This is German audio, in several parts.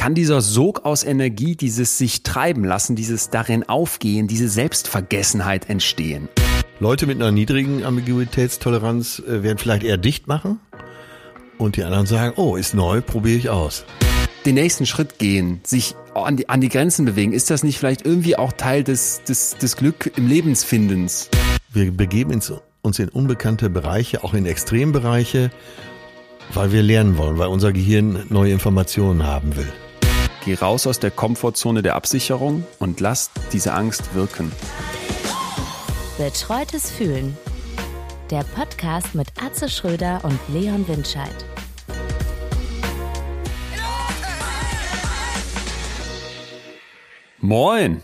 kann dieser Sog aus Energie, dieses sich treiben lassen, dieses darin aufgehen, diese Selbstvergessenheit entstehen. Leute mit einer niedrigen Ambiguitätstoleranz äh, werden vielleicht eher dicht machen und die anderen sagen, oh, ist neu, probiere ich aus. Den nächsten Schritt gehen, sich an die, an die Grenzen bewegen, ist das nicht vielleicht irgendwie auch Teil des, des, des Glück im Lebensfindens? Wir begeben uns in unbekannte Bereiche, auch in Extrembereiche, weil wir lernen wollen, weil unser Gehirn neue Informationen haben will. Geh raus aus der Komfortzone der Absicherung und lass diese Angst wirken. Betreutes Fühlen. Der Podcast mit Atze Schröder und Leon Windscheid. Moin.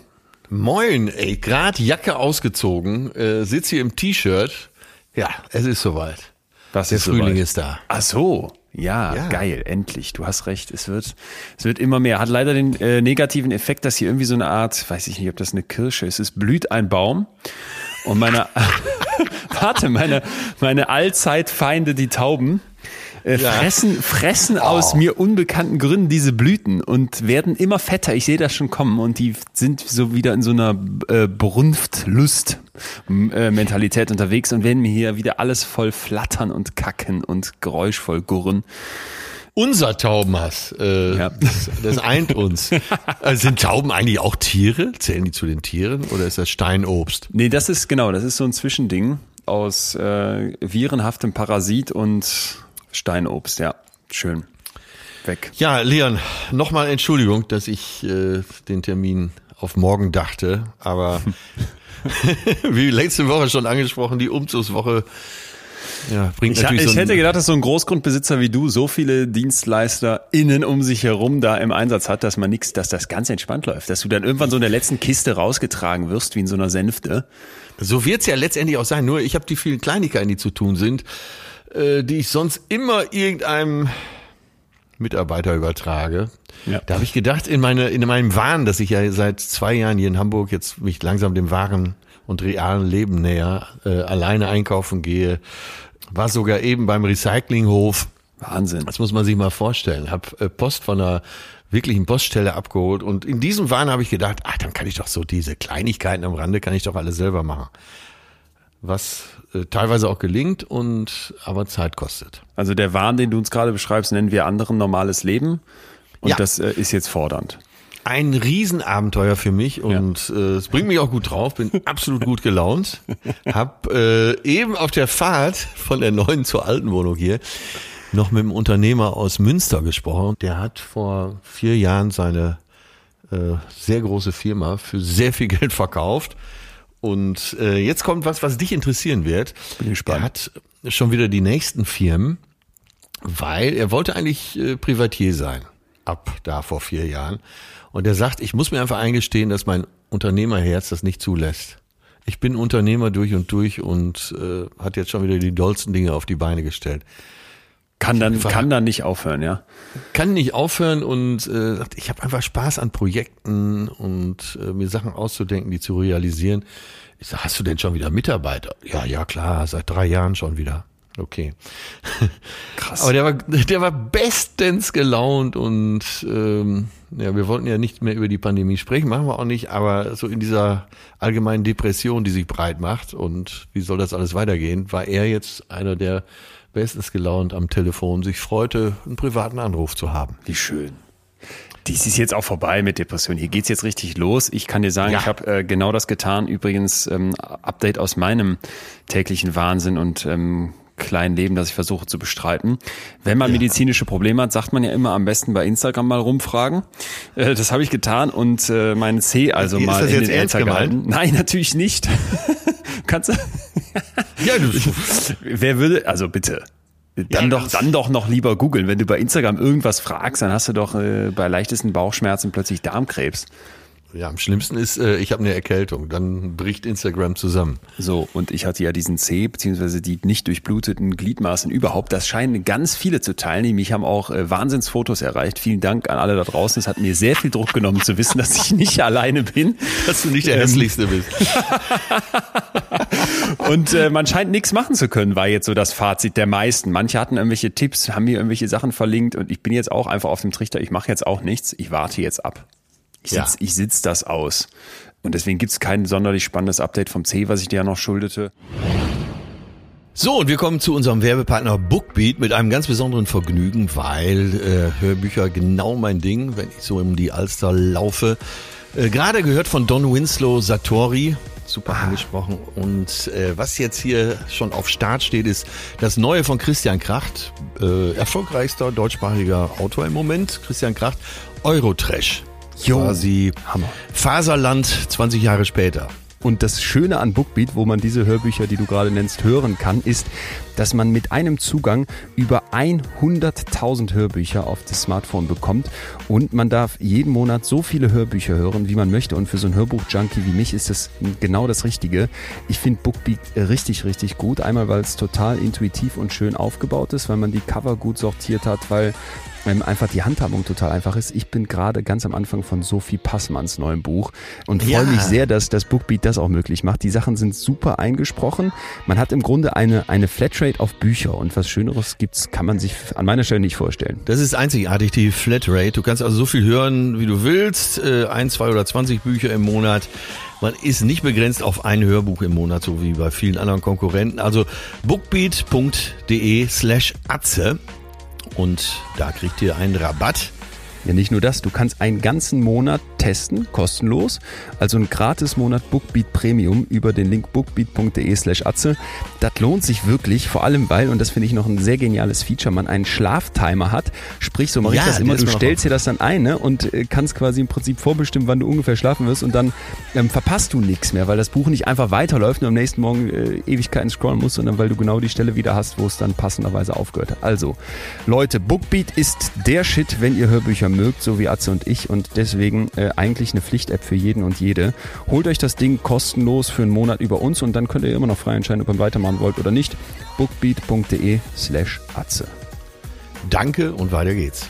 Moin, ey, grad Jacke ausgezogen, äh, sitze hier im T-Shirt. Ja, es ist soweit. Was Der ist Frühling soweit? ist da. Ach so. Ja, Ja. geil, endlich. Du hast recht. Es wird, es wird immer mehr. Hat leider den äh, negativen Effekt, dass hier irgendwie so eine Art, weiß ich nicht, ob das eine Kirsche ist. Es blüht ein Baum und meine, warte, meine, meine Allzeitfeinde, die Tauben, äh, Ja. fressen, fressen aus mir unbekannten Gründen diese Blüten und werden immer fetter. Ich sehe das schon kommen und die sind so wieder in so einer äh, Brunft-Lust-Mentalität unterwegs und werden mir hier wieder alles voll flattern und kacken und geräuschvoll gurren. Unser Taubenhass, äh, Ja. das, das eint uns. Also sind Tauben eigentlich auch Tiere? Zählen die zu den Tieren oder ist das Steinobst? Nee, das ist genau, das ist so ein Zwischending aus äh, virenhaftem Parasit und Steinobst, ja. Schön. Weg. Ja, Leon, nochmal Entschuldigung, dass ich äh, den Termin auf morgen dachte, aber wie letzte Woche schon angesprochen, die Umzugswoche ja, bringt Ich, natürlich ich so ein- hätte gedacht, dass so ein Großgrundbesitzer wie du so viele Dienstleister innen um sich herum da im Einsatz hat, dass man nichts, dass das ganz entspannt läuft. Dass du dann irgendwann so in der letzten Kiste rausgetragen wirst, wie in so einer Sänfte. So wird's ja letztendlich auch sein. Nur ich habe die vielen Kleinigkeiten, die zu tun sind, äh, die ich sonst immer irgendeinem Mitarbeiter übertrage. Ja. Da habe ich gedacht, in, meine, in meinem Wahn, dass ich ja seit zwei Jahren hier in Hamburg jetzt mich langsam dem wahren und realen Leben näher, äh, alleine einkaufen gehe, war sogar eben beim Recyclinghof. Wahnsinn. Das muss man sich mal vorstellen. Hab äh, Post von einer wirklichen Poststelle abgeholt und in diesem Wahn habe ich gedacht, ach, dann kann ich doch so diese Kleinigkeiten am Rande, kann ich doch alles selber machen. Was äh, teilweise auch gelingt und aber Zeit kostet. Also der Wahn, den du uns gerade beschreibst, nennen wir anderen normales Leben. Und Ja. das äh, ist jetzt fordernd. Ein Riesenabenteuer für mich und äh, es bringt mich auch gut drauf, bin absolut gut gelaunt. Hab äh, eben auf der Fahrt von der neuen zur alten Wohnung hier noch mit einem Unternehmer aus Münster gesprochen. Der hat vor vier Jahren seine äh, sehr große Firma für sehr viel Geld verkauft. Und äh, jetzt kommt was, was dich interessieren wird. Bin gespannt. Er hat schon wieder die nächsten Firmen, weil er wollte eigentlich äh, Privatier sein, ab da vor vier Jahren. Und er sagt, ich muss mir einfach eingestehen, dass mein Unternehmerherz das nicht zulässt. Ich bin Unternehmer durch und durch und äh, hat jetzt schon wieder die dollsten Dinge auf die Beine gestellt. Kann dann, kann dann nicht aufhören, ja. Kann nicht aufhören und äh, sagt, ich habe einfach Spaß an Projekten und äh, mir Sachen auszudenken, die zu realisieren. Ich sag, hast du denn schon wieder Mitarbeiter? Ja, ja, klar, seit drei Jahren schon wieder. Okay. Krass. Aber der war, der war bestens gelaunt und ähm, ja, wir wollten ja nicht mehr über die Pandemie sprechen, machen wir auch nicht, aber so in dieser allgemeinen Depression, die sich breit macht und wie soll das alles weitergehen, war er jetzt einer, der bestens gelaunt am Telefon sich freute, einen privaten Anruf zu haben. Wie schön. Dies ist jetzt auch vorbei mit Depression. Hier geht's jetzt richtig los. Ich kann dir sagen, Ja. ich habe äh, genau das getan. Übrigens, ähm, Update aus meinem täglichen Wahnsinn und ähm, kleinen Leben, das ich versuche zu bestreiten. Wenn man medizinische Probleme hat, sagt man ja immer am besten bei Instagram mal rumfragen. Äh, das habe ich getan und äh, meinen C also Ist mal in jetzt den Äther gehalten. Nein, natürlich nicht. Kannst du? Ja, du, Wer würde, also bitte. Dann Ja, doch, dann doch noch lieber googeln. Wenn du bei Instagram irgendwas fragst, dann hast du doch äh, bei leichtesten Bauchschmerzen plötzlich Darmkrebs. Ja, am schlimmsten ist, äh, ich habe eine Erkältung, dann bricht Instagram zusammen. So, und ich hatte ja diesen C, beziehungsweise die nicht durchbluteten Gliedmaßen überhaupt. Das scheinen ganz viele zu teilen. die Mich haben auch äh, Wahnsinnsfotos erreicht. Vielen Dank an alle da draußen. Es hat mir sehr viel Druck genommen zu wissen, dass ich nicht alleine bin. Dass du nicht der Ähm, hässlichste bist. Und äh, man scheint nichts machen zu können, war jetzt so das Fazit der meisten. Manche hatten irgendwelche Tipps, haben mir irgendwelche Sachen verlinkt und ich bin jetzt auch einfach auf dem Trichter, ich mache jetzt auch nichts, ich warte jetzt ab. Ich sitz, ja. sitz das aus. Und deswegen gibt's kein sonderlich spannendes Update vom C, was ich dir ja noch schuldete. So, und wir kommen zu unserem Werbepartner Bookbeat mit einem ganz besonderen Vergnügen, weil äh, Hörbücher genau mein Ding, wenn ich so um die Alster laufe. Äh, Gerade gehört von Don Winslow Satori, super ah. angesprochen. Und äh, was jetzt hier schon auf Start steht, ist das Neue von Christian Kracht, äh, erfolgreichster deutschsprachiger Autor im Moment. Christian Kracht, Eurotrash. Jo. Quasi Hammer. Faserland 20 Jahre später. Und das Schöne an Bookbeat, wo man diese Hörbücher, die du gerade nennst, hören kann, ist, dass man mit einem Zugang über 100.000 Hörbücher auf das Smartphone bekommt und man darf jeden Monat so viele Hörbücher hören, wie man möchte. Und für so ein Hörbuch-Junkie wie mich ist das genau das Richtige. Ich finde Bookbeat richtig, richtig gut. Einmal, weil es total intuitiv und schön aufgebaut ist, weil man die Cover gut sortiert hat, weil ähm, einfach die Handhabung total einfach ist. Ich bin gerade ganz am Anfang von Sophie Passmanns neuem Buch und freue ja. mich sehr, dass das Bookbeat das auch möglich macht. Die Sachen sind super eingesprochen. Man hat im Grunde eine, eine Flatrate auf Bücher und was Schöneres gibt's, kann man sich an meiner Stelle nicht vorstellen. Das ist einzigartig, die Flatrate. Du kannst also so viel hören, wie du willst. Äh, ein, zwei oder zwanzig Bücher im Monat. Man ist nicht begrenzt auf ein Hörbuch im Monat, so wie bei vielen anderen Konkurrenten. Also bookbeat.de slash Atze und da kriegt ihr einen Rabatt. Ja, nicht nur das, du kannst einen ganzen Monat testen, kostenlos. Also ein gratis Monat Bookbeat Premium über den Link bookbeat.de slash atze. Das lohnt sich wirklich, vor allem weil, und das finde ich noch ein sehr geniales Feature, man einen Schlaftimer hat. Sprich, so mache ja, ich das immer, du stellst dir das dann ein ne, und äh, kannst quasi im Prinzip vorbestimmen, wann du ungefähr schlafen wirst und dann ähm, verpasst du nichts mehr, weil das Buch nicht einfach weiterläuft und am nächsten Morgen äh, Ewigkeiten scrollen musst, sondern weil du genau die Stelle wieder hast, wo es dann passenderweise aufgehört hat. Also, Leute, Bookbeat ist der Shit, wenn ihr Hörbücher mögt, so wie Atze und ich und deswegen äh, eigentlich eine Pflicht-App für jeden und jede. Holt euch das Ding kostenlos für einen Monat über uns und dann könnt ihr immer noch frei entscheiden, ob ihr weitermachen wollt oder nicht. bookbeat.de slash Atze. Danke und weiter geht's.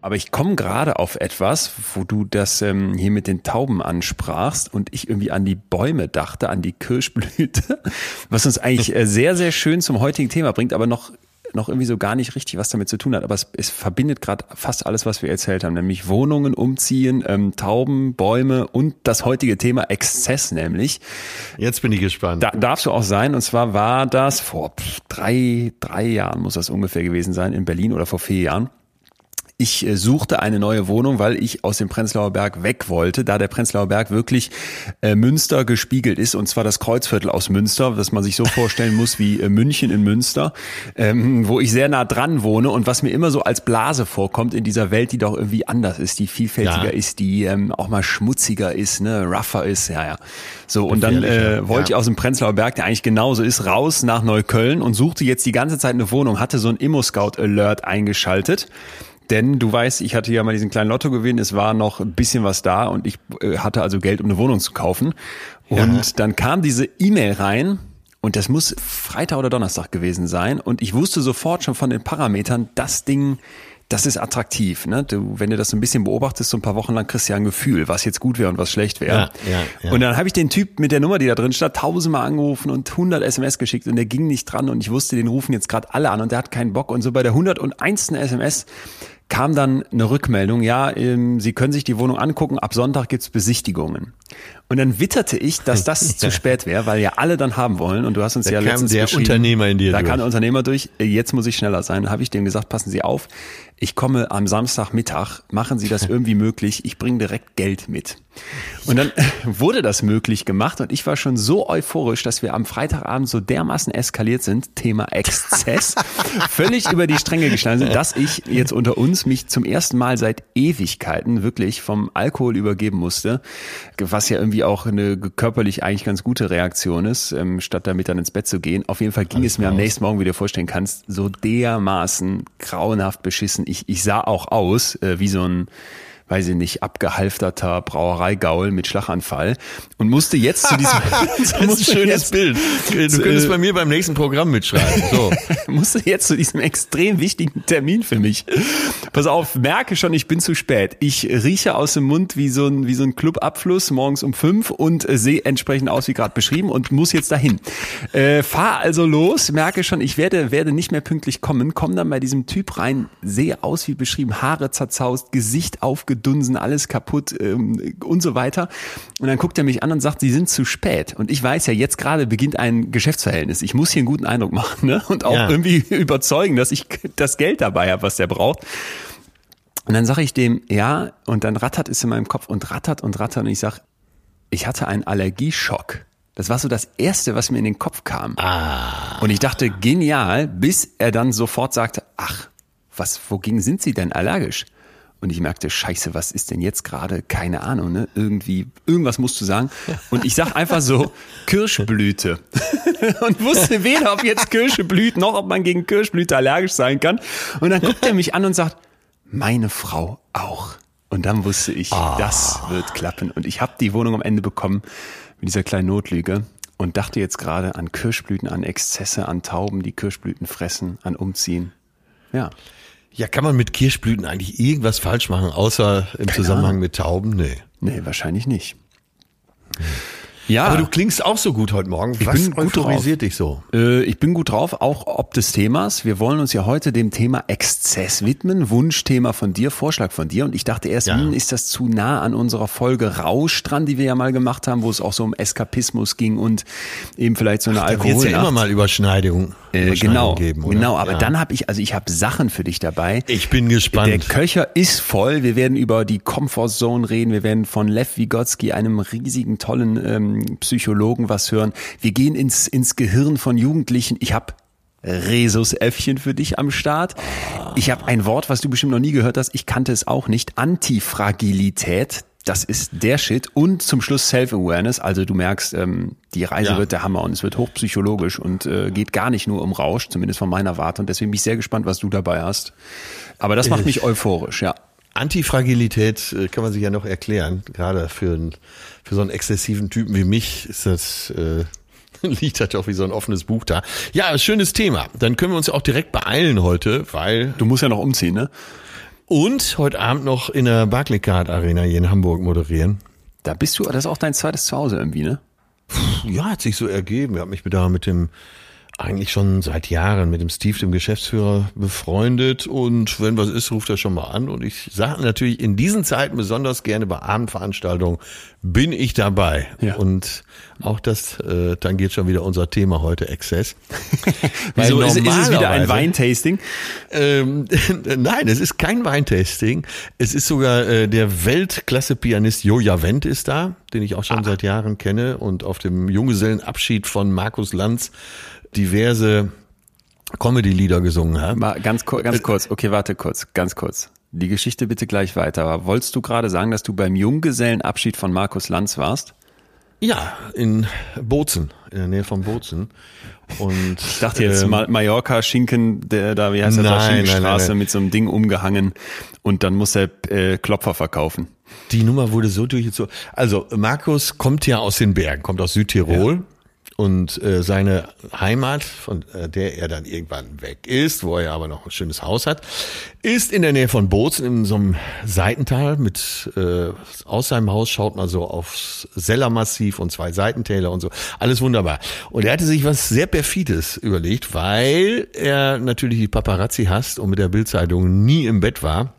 Aber ich komme gerade auf etwas, wo du das ähm, hier mit den Tauben ansprachst und ich irgendwie an die Bäume dachte, an die Kirschblüte, was uns eigentlich äh, sehr, sehr schön zum heutigen Thema bringt, aber noch noch irgendwie so gar nicht richtig was damit zu tun hat, aber es, es verbindet gerade fast alles, was wir erzählt haben, nämlich Wohnungen umziehen, ähm, Tauben, Bäume und das heutige Thema Exzess nämlich. Jetzt bin ich gespannt. Da darfst du auch sein und zwar war das vor drei, drei Jahren muss das ungefähr gewesen sein in Berlin oder vor vier Jahren. Ich äh, suchte eine neue Wohnung, weil ich aus dem Prenzlauer Berg weg wollte, da der Prenzlauer Berg wirklich äh, Münster gespiegelt ist, und zwar das Kreuzviertel aus Münster, das man sich so vorstellen muss wie äh, München in Münster, ähm, wo ich sehr nah dran wohne und was mir immer so als Blase vorkommt in dieser Welt, die doch irgendwie anders ist, die vielfältiger ja. ist, die ähm, auch mal schmutziger ist, ne, rougher ist, ja, ja. So, und dann äh, wollte ja. ich aus dem Prenzlauer Berg, der eigentlich genauso ist, raus nach Neukölln und suchte jetzt die ganze Zeit eine Wohnung, hatte so ein Immo-Scout-Alert eingeschaltet denn du weißt, ich hatte ja mal diesen kleinen Lottogewinn, es war noch ein bisschen was da und ich äh, hatte also Geld, um eine Wohnung zu kaufen. Und ja. dann kam diese E-Mail rein und das muss Freitag oder Donnerstag gewesen sein. Und ich wusste sofort schon von den Parametern, das Ding, das ist attraktiv. Ne? Du, wenn du das so ein bisschen beobachtest, so ein paar Wochen lang kriegst du ja ein Gefühl, was jetzt gut wäre und was schlecht wäre. Ja, ja, ja. Und dann habe ich den Typ mit der Nummer, die da drin stand, tausendmal angerufen und 100 SMS geschickt und der ging nicht dran und ich wusste, den rufen jetzt gerade alle an und der hat keinen Bock. Und so bei der 101. SMS kam dann eine Rückmeldung, ja, ähm, Sie können sich die Wohnung angucken, ab Sonntag gibt's Besichtigungen. Und dann witterte ich, dass das zu spät wäre, weil ja alle dann haben wollen. Und du hast uns da ja kam letztens der Unternehmer in dir Da durch. kam der Unternehmer durch. Jetzt muss ich schneller sein. Habe ich dem gesagt, passen Sie auf. Ich komme am Samstagmittag. Machen Sie das irgendwie möglich. Ich bringe direkt Geld mit. Und dann wurde das möglich gemacht und ich war schon so euphorisch, dass wir am Freitagabend so dermaßen eskaliert sind, Thema Exzess, völlig über die Stränge geschlagen sind, dass ich jetzt unter uns mich zum ersten Mal seit Ewigkeiten wirklich vom Alkohol übergeben musste, was ja irgendwie auch eine körperlich eigentlich ganz gute Reaktion ist, ähm, statt damit dann ins Bett zu gehen. Auf jeden Fall ging Alles es mir raus. am nächsten Morgen, wie du dir vorstellen kannst, so dermaßen grauenhaft beschissen. Ich, ich sah auch aus äh, wie so ein weiß ich nicht, abgehalfterter Brauereigaul mit Schlaganfall und musste jetzt zu diesem das ist ein schönes Bild. Du könntest bei mir beim nächsten Programm mitschreiben. So. musste jetzt zu diesem extrem wichtigen Termin für mich. Pass auf, merke schon, ich bin zu spät. Ich rieche aus dem Mund wie so ein, wie so ein Clubabfluss morgens um fünf und äh, sehe entsprechend aus wie gerade beschrieben und muss jetzt dahin. Äh, fahr also los, merke schon, ich werde, werde nicht mehr pünktlich kommen, komme dann bei diesem Typ rein, sehe aus wie beschrieben, Haare zerzaust, Gesicht aufgedunsen, alles kaputt ähm, und so weiter. Und dann guckt er mich an und sagt, Sie sind zu spät. Und ich weiß ja, jetzt gerade beginnt ein Geschäftsverhältnis. Ich muss hier einen guten Eindruck machen ne? und auch Ja. irgendwie überzeugen, dass ich das Geld dabei habe, was der braucht. Und dann sage ich dem, ja, und dann rattert es in meinem Kopf und rattert und rattert und ich sag, ich hatte einen Allergieschock. Das war so das Erste, was mir in den Kopf kam. Ah. Und ich dachte, genial, bis er dann sofort sagte, ach, was, wogegen sind Sie denn allergisch? Und ich merkte, scheiße, was ist denn jetzt gerade? Keine Ahnung, ne? Irgendwie, irgendwas musst du sagen. Und ich sag einfach so, Kirschblüte. Und wusste weder, ob jetzt Kirsche blüht, noch ob man gegen Kirschblüte allergisch sein kann. Und dann guckt er mich an und sagt, meine Frau auch. Und dann wusste ich, das wird klappen. Und ich habe die Wohnung am Ende bekommen mit dieser kleinen Notlüge und dachte jetzt gerade an Kirschblüten, an Exzesse, an Tauben, die Kirschblüten fressen, an Umziehen. Ja. Ja, kann man mit Kirschblüten eigentlich irgendwas falsch machen, außer im Zusammenhang mit Tauben? Nee. Nee, wahrscheinlich nicht. Ja, Aber du klingst auch so gut heute Morgen. Was bin gut euphorisiert dich so? Äh, ich bin gut drauf, auch ob des Themas. Wir wollen uns ja heute dem Thema Exzess widmen. Wunschthema von dir, Vorschlag von dir. Und ich dachte erst, Ja. hm, ist das zu nah an unserer Folge Rausch dran, die wir ja mal gemacht haben, wo es auch so um Eskapismus ging und eben vielleicht so eine Da wird Alkohol. ja immer mal Überschneidungen, äh, genau, geben, oder? genau. Aber Ja. dann habe ich, also ich habe Sachen für dich dabei. Ich bin gespannt. Der Köcher ist voll. Wir werden über die Comfort Zone reden. Wir werden von Lev Vygotsky, einem riesigen, tollen ähm, Psychologen, was hören. Wir gehen ins, ins Gehirn von Jugendlichen. Ich habe Rhesusäffchen für dich am Start. Ich habe ein Wort, was du bestimmt noch nie gehört hast. Ich kannte es auch nicht. Antifragilität. Das ist der Shit. Und zum Schluss Self-Awareness. Also du merkst, ähm, die Reise Ja. wird der Hammer und es wird hochpsychologisch und äh, geht gar nicht nur um Rausch, zumindest von meiner Warte. Und deswegen bin ich sehr gespannt, was du dabei hast. Aber das macht mich euphorisch, ja. Antifragilität äh, kann man sich ja noch erklären. Gerade für, für so einen exzessiven Typen wie mich ist das, äh, liegt halt auch wie so ein offenes Buch da. Ja, schönes Thema. Dann können wir uns ja auch direkt beeilen heute, weil Du musst ja noch umziehen, ne? Und heute Abend noch in der Barclaycard Arena hier in Hamburg moderieren. Da bist du, das ist auch dein zweites Zuhause irgendwie, ne? Ja, hat sich so ergeben. Ich habe mich da mit dem eigentlich schon seit Jahren mit dem Steve, dem Geschäftsführer, befreundet und wenn was ist, ruft er schon mal an und ich sage natürlich in diesen Zeiten besonders gerne bei Abendveranstaltungen bin ich dabei Ja. und auch das äh, tangiert schon wieder unser Thema heute Exzess. Wieso ist, ist es wieder ein Weintasting? ähm, nein, es ist kein Weintasting. Es ist sogar äh, der Weltklasse-Pianist Joja Wendt ist da, den ich auch schon seit Jahren kenne und auf dem Junggesellenabschied von Markus Lanz diverse Comedy-Lieder gesungen hat. Mal ganz, ganz kurz, okay, warte kurz, ganz kurz. Die Geschichte bitte gleich weiter. Aber wolltest du gerade sagen, dass du beim Junggesellenabschied von Markus Lanz warst? Ja, in Bozen, in der Nähe von Bozen. Und Ich dachte jetzt ähm, mal Mallorca, Schinken, der da, wie heißt das, Nein, Schinkenstraße nein, nein. mit so einem Ding umgehangen und dann muss er äh, Klopfer verkaufen. Die Nummer wurde so durchgezogen. Also Markus kommt ja aus den Bergen, kommt aus Südtirol und äh, seine Heimat, von äh, der er dann irgendwann weg ist, wo er aber noch ein schönes Haus hat, ist in der Nähe von Bozen in so einem Seitental. Mit äh, aus seinem Haus schaut man so aufs Sellermassiv und zwei Seitentäler und so. Alles wunderbar. Und er hatte sich was sehr perfides überlegt, weil er natürlich die Paparazzi hasst und mit der Bildzeitung nie im Bett war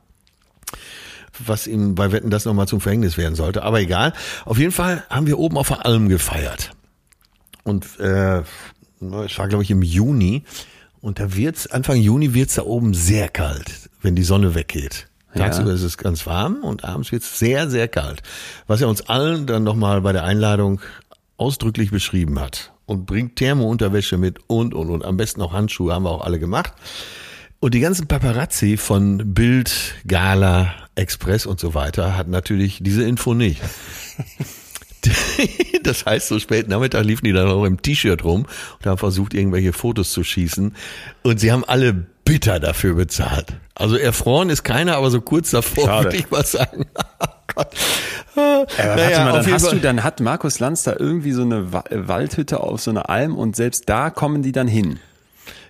was ihm bei Wetten das nochmal zum Verhängnis werden sollte. Aber egal. Auf jeden Fall haben wir oben auf der Alm gefeiert. Und äh, es war, glaube ich, im Juni. Und da wird's, Anfang Juni wird's da oben sehr kalt, wenn die Sonne weggeht. Ja. Tagsüber ist es ganz warm und abends wird's sehr, sehr kalt. Was er uns allen dann nochmal bei der Einladung ausdrücklich beschrieben hat. Und bringt Thermounterwäsche mit und, und, und. Am besten auch Handschuhe, haben wir auch alle gemacht. Und die ganzen Paparazzi von Bild, Gala, Express und so weiter hatten natürlich diese Info nicht. Das heißt, so spät Nachmittag liefen die dann auch im T-Shirt rum und haben versucht, irgendwelche Fotos zu schießen. Und sie haben alle bitter dafür bezahlt. Also erfroren ist keiner, aber so kurz davor Schade. würde ich mal sagen. Oh Gott. Aber Naja, mal, dann hast Fall- du, dann hat Markus Lanz da irgendwie so eine Wa- äh, Waldhütte auf so einer Alm und selbst da kommen die dann hin.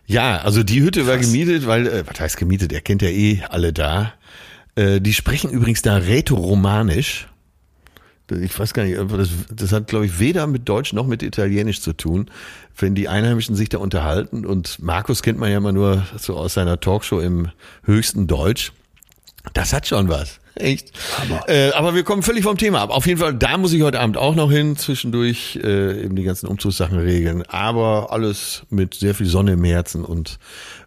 Ja, also die Hütte war gemietet, weil, äh, was heißt gemietet? Er kennt ja eh alle da. Äh, die sprechen übrigens da Rätoromanisch. Ich weiß gar nicht, aber das, das hat, glaube ich, weder mit Deutsch noch mit Italienisch zu tun, wenn die Einheimischen sich da unterhalten. Und Markus kennt man ja immer nur so aus seiner Talkshow im höchsten Deutsch. Das hat schon was. Echt. Äh, aber wir kommen völlig vom Thema ab. Auf jeden Fall, da muss ich heute Abend auch noch hin, zwischendurch äh, eben die ganzen Umzugssachen regeln. Aber alles mit sehr viel Sonne im Herzen und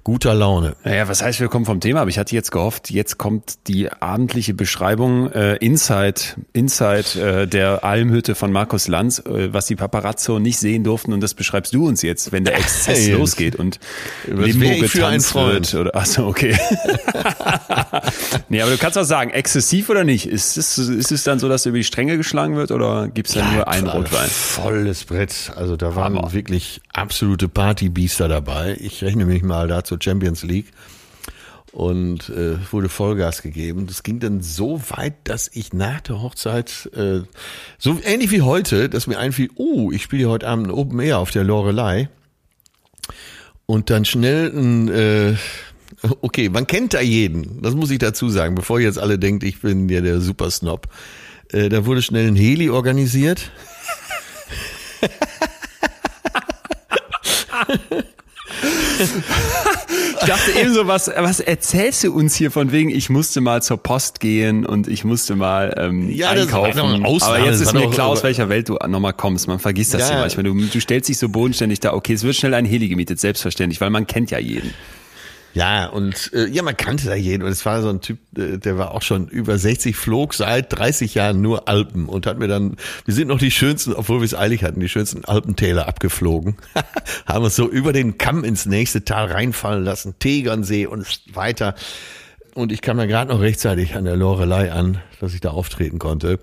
guter Laune. Naja, was heißt, wir kommen vom Thema? Aber ich hatte jetzt gehofft, jetzt kommt die abendliche Beschreibung äh, Inside, Inside äh, der Almhütte von Markus Lanz, äh, was die Paparazzo nicht sehen durften. Und das beschreibst du uns jetzt, wenn der Exzess Jens. losgeht und Limbo getanzt wird. Oder, achso, okay. nee, aber du kannst auch sagen, exzessiv oder nicht? Ist es, ist es dann so, dass über die Stränge geschlagen wird oder gibt's da nur einen Rotwein? Volles Brett. Also da waren Hammer. wirklich absolute Partybiester dabei. Ich rechne mich mal da zur Champions League. Und äh, wurde Vollgas gegeben. Das ging dann so weit, dass ich nach der Hochzeit, äh, so ähnlich wie heute, dass mir einfiel, oh, ich spiele heute Abend Open Air auf der Lorelei. Und dann schnell ein, äh, okay, man kennt da jeden, das muss ich dazu sagen, bevor jetzt alle denkt, ich bin ja der Supersnob. Äh, da wurde schnell ein Heli organisiert. Ich dachte eben so, was, was erzählst du uns hier von wegen, ich musste mal zur Post gehen und ich musste mal ähm, Ja, das war einkaufen. eine Ausnahme, Aber jetzt ist war mir klar, aus welcher Welt du nochmal kommst. Man vergisst das Ja. ja manchmal. Du, du stellst dich so bodenständig da, okay, es wird schnell ein Heli gemietet, selbstverständlich, weil man kennt ja jeden. Ja, und äh, ja, man kannte da jeden. Und es war so ein Typ, äh, der war auch schon über 60, flog seit 30 Jahren nur Alpen und hat mir dann, wir sind noch die schönsten, obwohl wir es eilig hatten, die schönsten Alpentäler abgeflogen. Haben uns so über den Kamm ins nächste Tal reinfallen lassen, Tegernsee und weiter. Und ich kam dann gerade noch rechtzeitig an der Lorelei an, dass ich da auftreten konnte.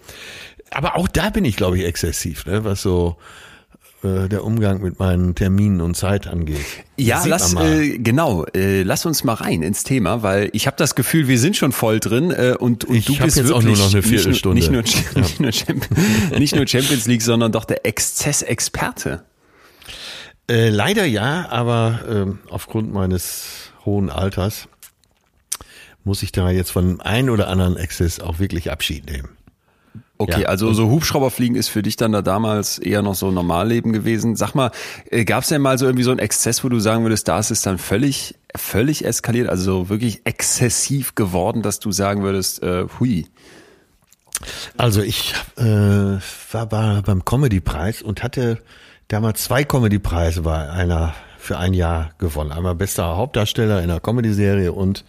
Aber auch da bin ich, glaube ich, exzessiv, ne? was so äh, der Umgang mit meinen Terminen und Zeit angeht. Ja, Sieht lass äh, genau, äh, lass uns mal rein ins Thema, weil ich habe das Gefühl, wir sind schon voll drin äh, und, und Ich du bist jetzt auch wirklich nur noch eine nicht nur- Viertelstunde. Nicht nur, nicht, nur Champions, nicht nur Champions League, sondern doch der Exzessexperte. Äh, leider ja, aber ähm, aufgrund meines hohen Alters muss ich da jetzt von dem einen oder anderen Exzess auch wirklich Abschied nehmen. Okay, Ja. also so Hubschrauberfliegen ist für dich dann da damals eher noch so Normalleben gewesen. Sag mal, äh, gab es denn mal so irgendwie so einen Exzess, wo du sagen würdest, da ist es dann völlig, völlig eskaliert, also so wirklich exzessiv geworden, dass du sagen würdest, äh, hui. Also ich äh, war bei, beim Comedy-Preis und hatte damals zwei Comedy-Preise bei einer für ein Jahr gewonnen. Einmal bester Hauptdarsteller in einer Comedy-Serie und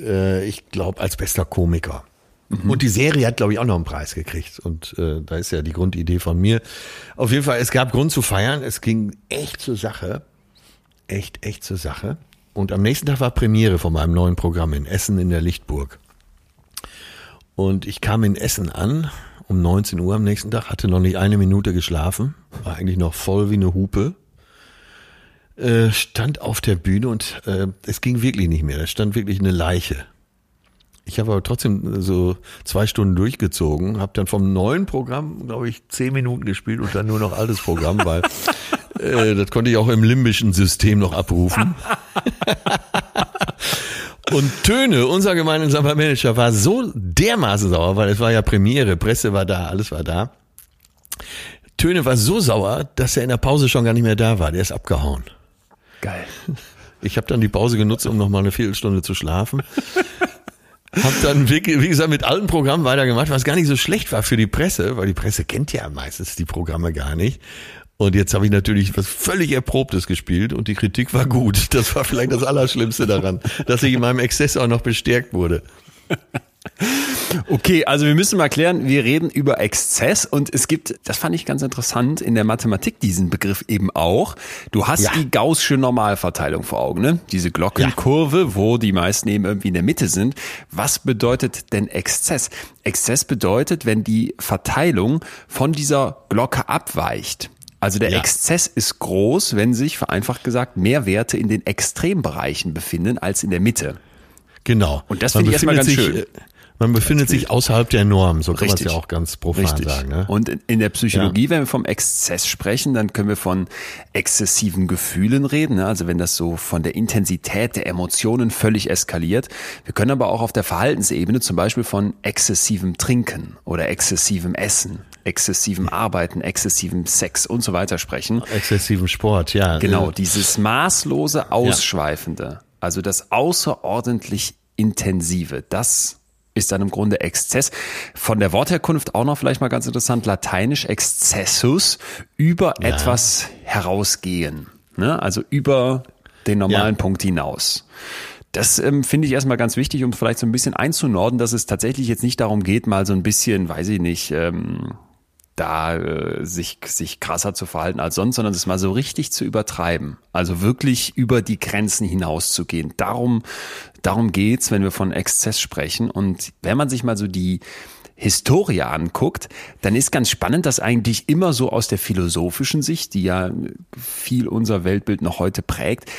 äh, ich glaube als bester Komiker. Und die Serie hat, glaube ich, auch noch einen Preis gekriegt. Und äh, da ist ja die Grundidee von mir. Auf jeden Fall, es gab Grund zu feiern. Es ging echt zur Sache. Echt, echt zur Sache. Und am nächsten Tag war Premiere von meinem neuen Programm in Essen in der Lichtburg. Und ich kam in Essen an um 19 Uhr am nächsten Tag, hatte noch nicht eine Minute geschlafen, war eigentlich noch voll wie eine Hupe. Äh, stand auf der Bühne und äh, es ging wirklich nicht mehr. Da stand wirklich eine Leiche. Ich habe aber trotzdem so zwei Stunden durchgezogen, habe dann vom neuen Programm, glaube ich, zehn Minuten gespielt und dann nur noch altes Programm, weil äh, das konnte ich auch im limbischen System noch abrufen. Und Töne, unser gemeinsamer Manager, war so dermaßen sauer, weil es war ja Premiere, Presse war da, alles war da. Töne war so sauer, dass er in der Pause schon gar nicht mehr da war. Der ist abgehauen. Geil. Ich habe dann die Pause genutzt, um noch mal eine Viertelstunde zu schlafen. Hab dann, wie, wie gesagt, mit alten Programmen weitergemacht, was gar nicht so schlecht war für die Presse, weil die Presse kennt ja meistens die Programme gar nicht. Und jetzt habe ich natürlich was völlig Erprobtes gespielt und die Kritik war gut. Das war vielleicht das Allerschlimmste daran, dass ich in meinem Exzess auch noch bestärkt wurde. Okay, also wir müssen mal klären, wir reden über Exzess und es gibt, das fand ich ganz interessant, in der Mathematik diesen Begriff eben auch. Du hast Ja. die gaußsche Normalverteilung vor Augen, ne? Diese Glockenkurve, wo die meisten eben irgendwie in der Mitte sind. Was bedeutet denn Exzess? Exzess bedeutet, wenn die Verteilung von dieser Glocke abweicht. Also der Ja. Exzess ist groß, wenn sich, vereinfacht gesagt, mehr Werte in den Extrembereichen befinden als in der Mitte. Genau. Und das finde ich erstmal ganz sich, schön. Man befindet sich außerhalb der Norm, so kann man es ja auch ganz profan Richtig. sagen. Ne? Und in- in der Psychologie, wenn wir vom Exzess sprechen, dann können wir von exzessiven Gefühlen reden. ne? Also wenn das so von der Intensität der Emotionen völlig eskaliert. Wir können aber auch auf der Verhaltensebene zum Beispiel von exzessivem Trinken oder exzessivem Essen, exzessivem Arbeiten, exzessivem Sex und so weiter sprechen. Exzessiven Sport, ja. Genau, Äh, dieses maßlose Ausschweifende, also das außerordentlich Intensive, das ist dann im Grunde Exzess. Von der Wortherkunft auch noch vielleicht mal ganz interessant, lateinisch excessus, über etwas herausgehen, ne? also über den normalen Ja. Punkt hinaus. Das ähm, finde ich erstmal ganz wichtig, um vielleicht so ein bisschen einzunorden, dass es tatsächlich jetzt nicht darum geht, mal so ein bisschen, weiß ich nicht, ähm, da äh, sich, sich krasser zu verhalten als sonst, sondern es mal so richtig zu übertreiben. Also wirklich über die Grenzen hinauszugehen. Darum, darum geht's, wenn wir von Exzess sprechen. Und wenn man sich mal so die Historie anguckt, dann ist ganz spannend, dass eigentlich immer so aus der philosophischen Sicht, die ja viel unser Weltbild noch heute prägt,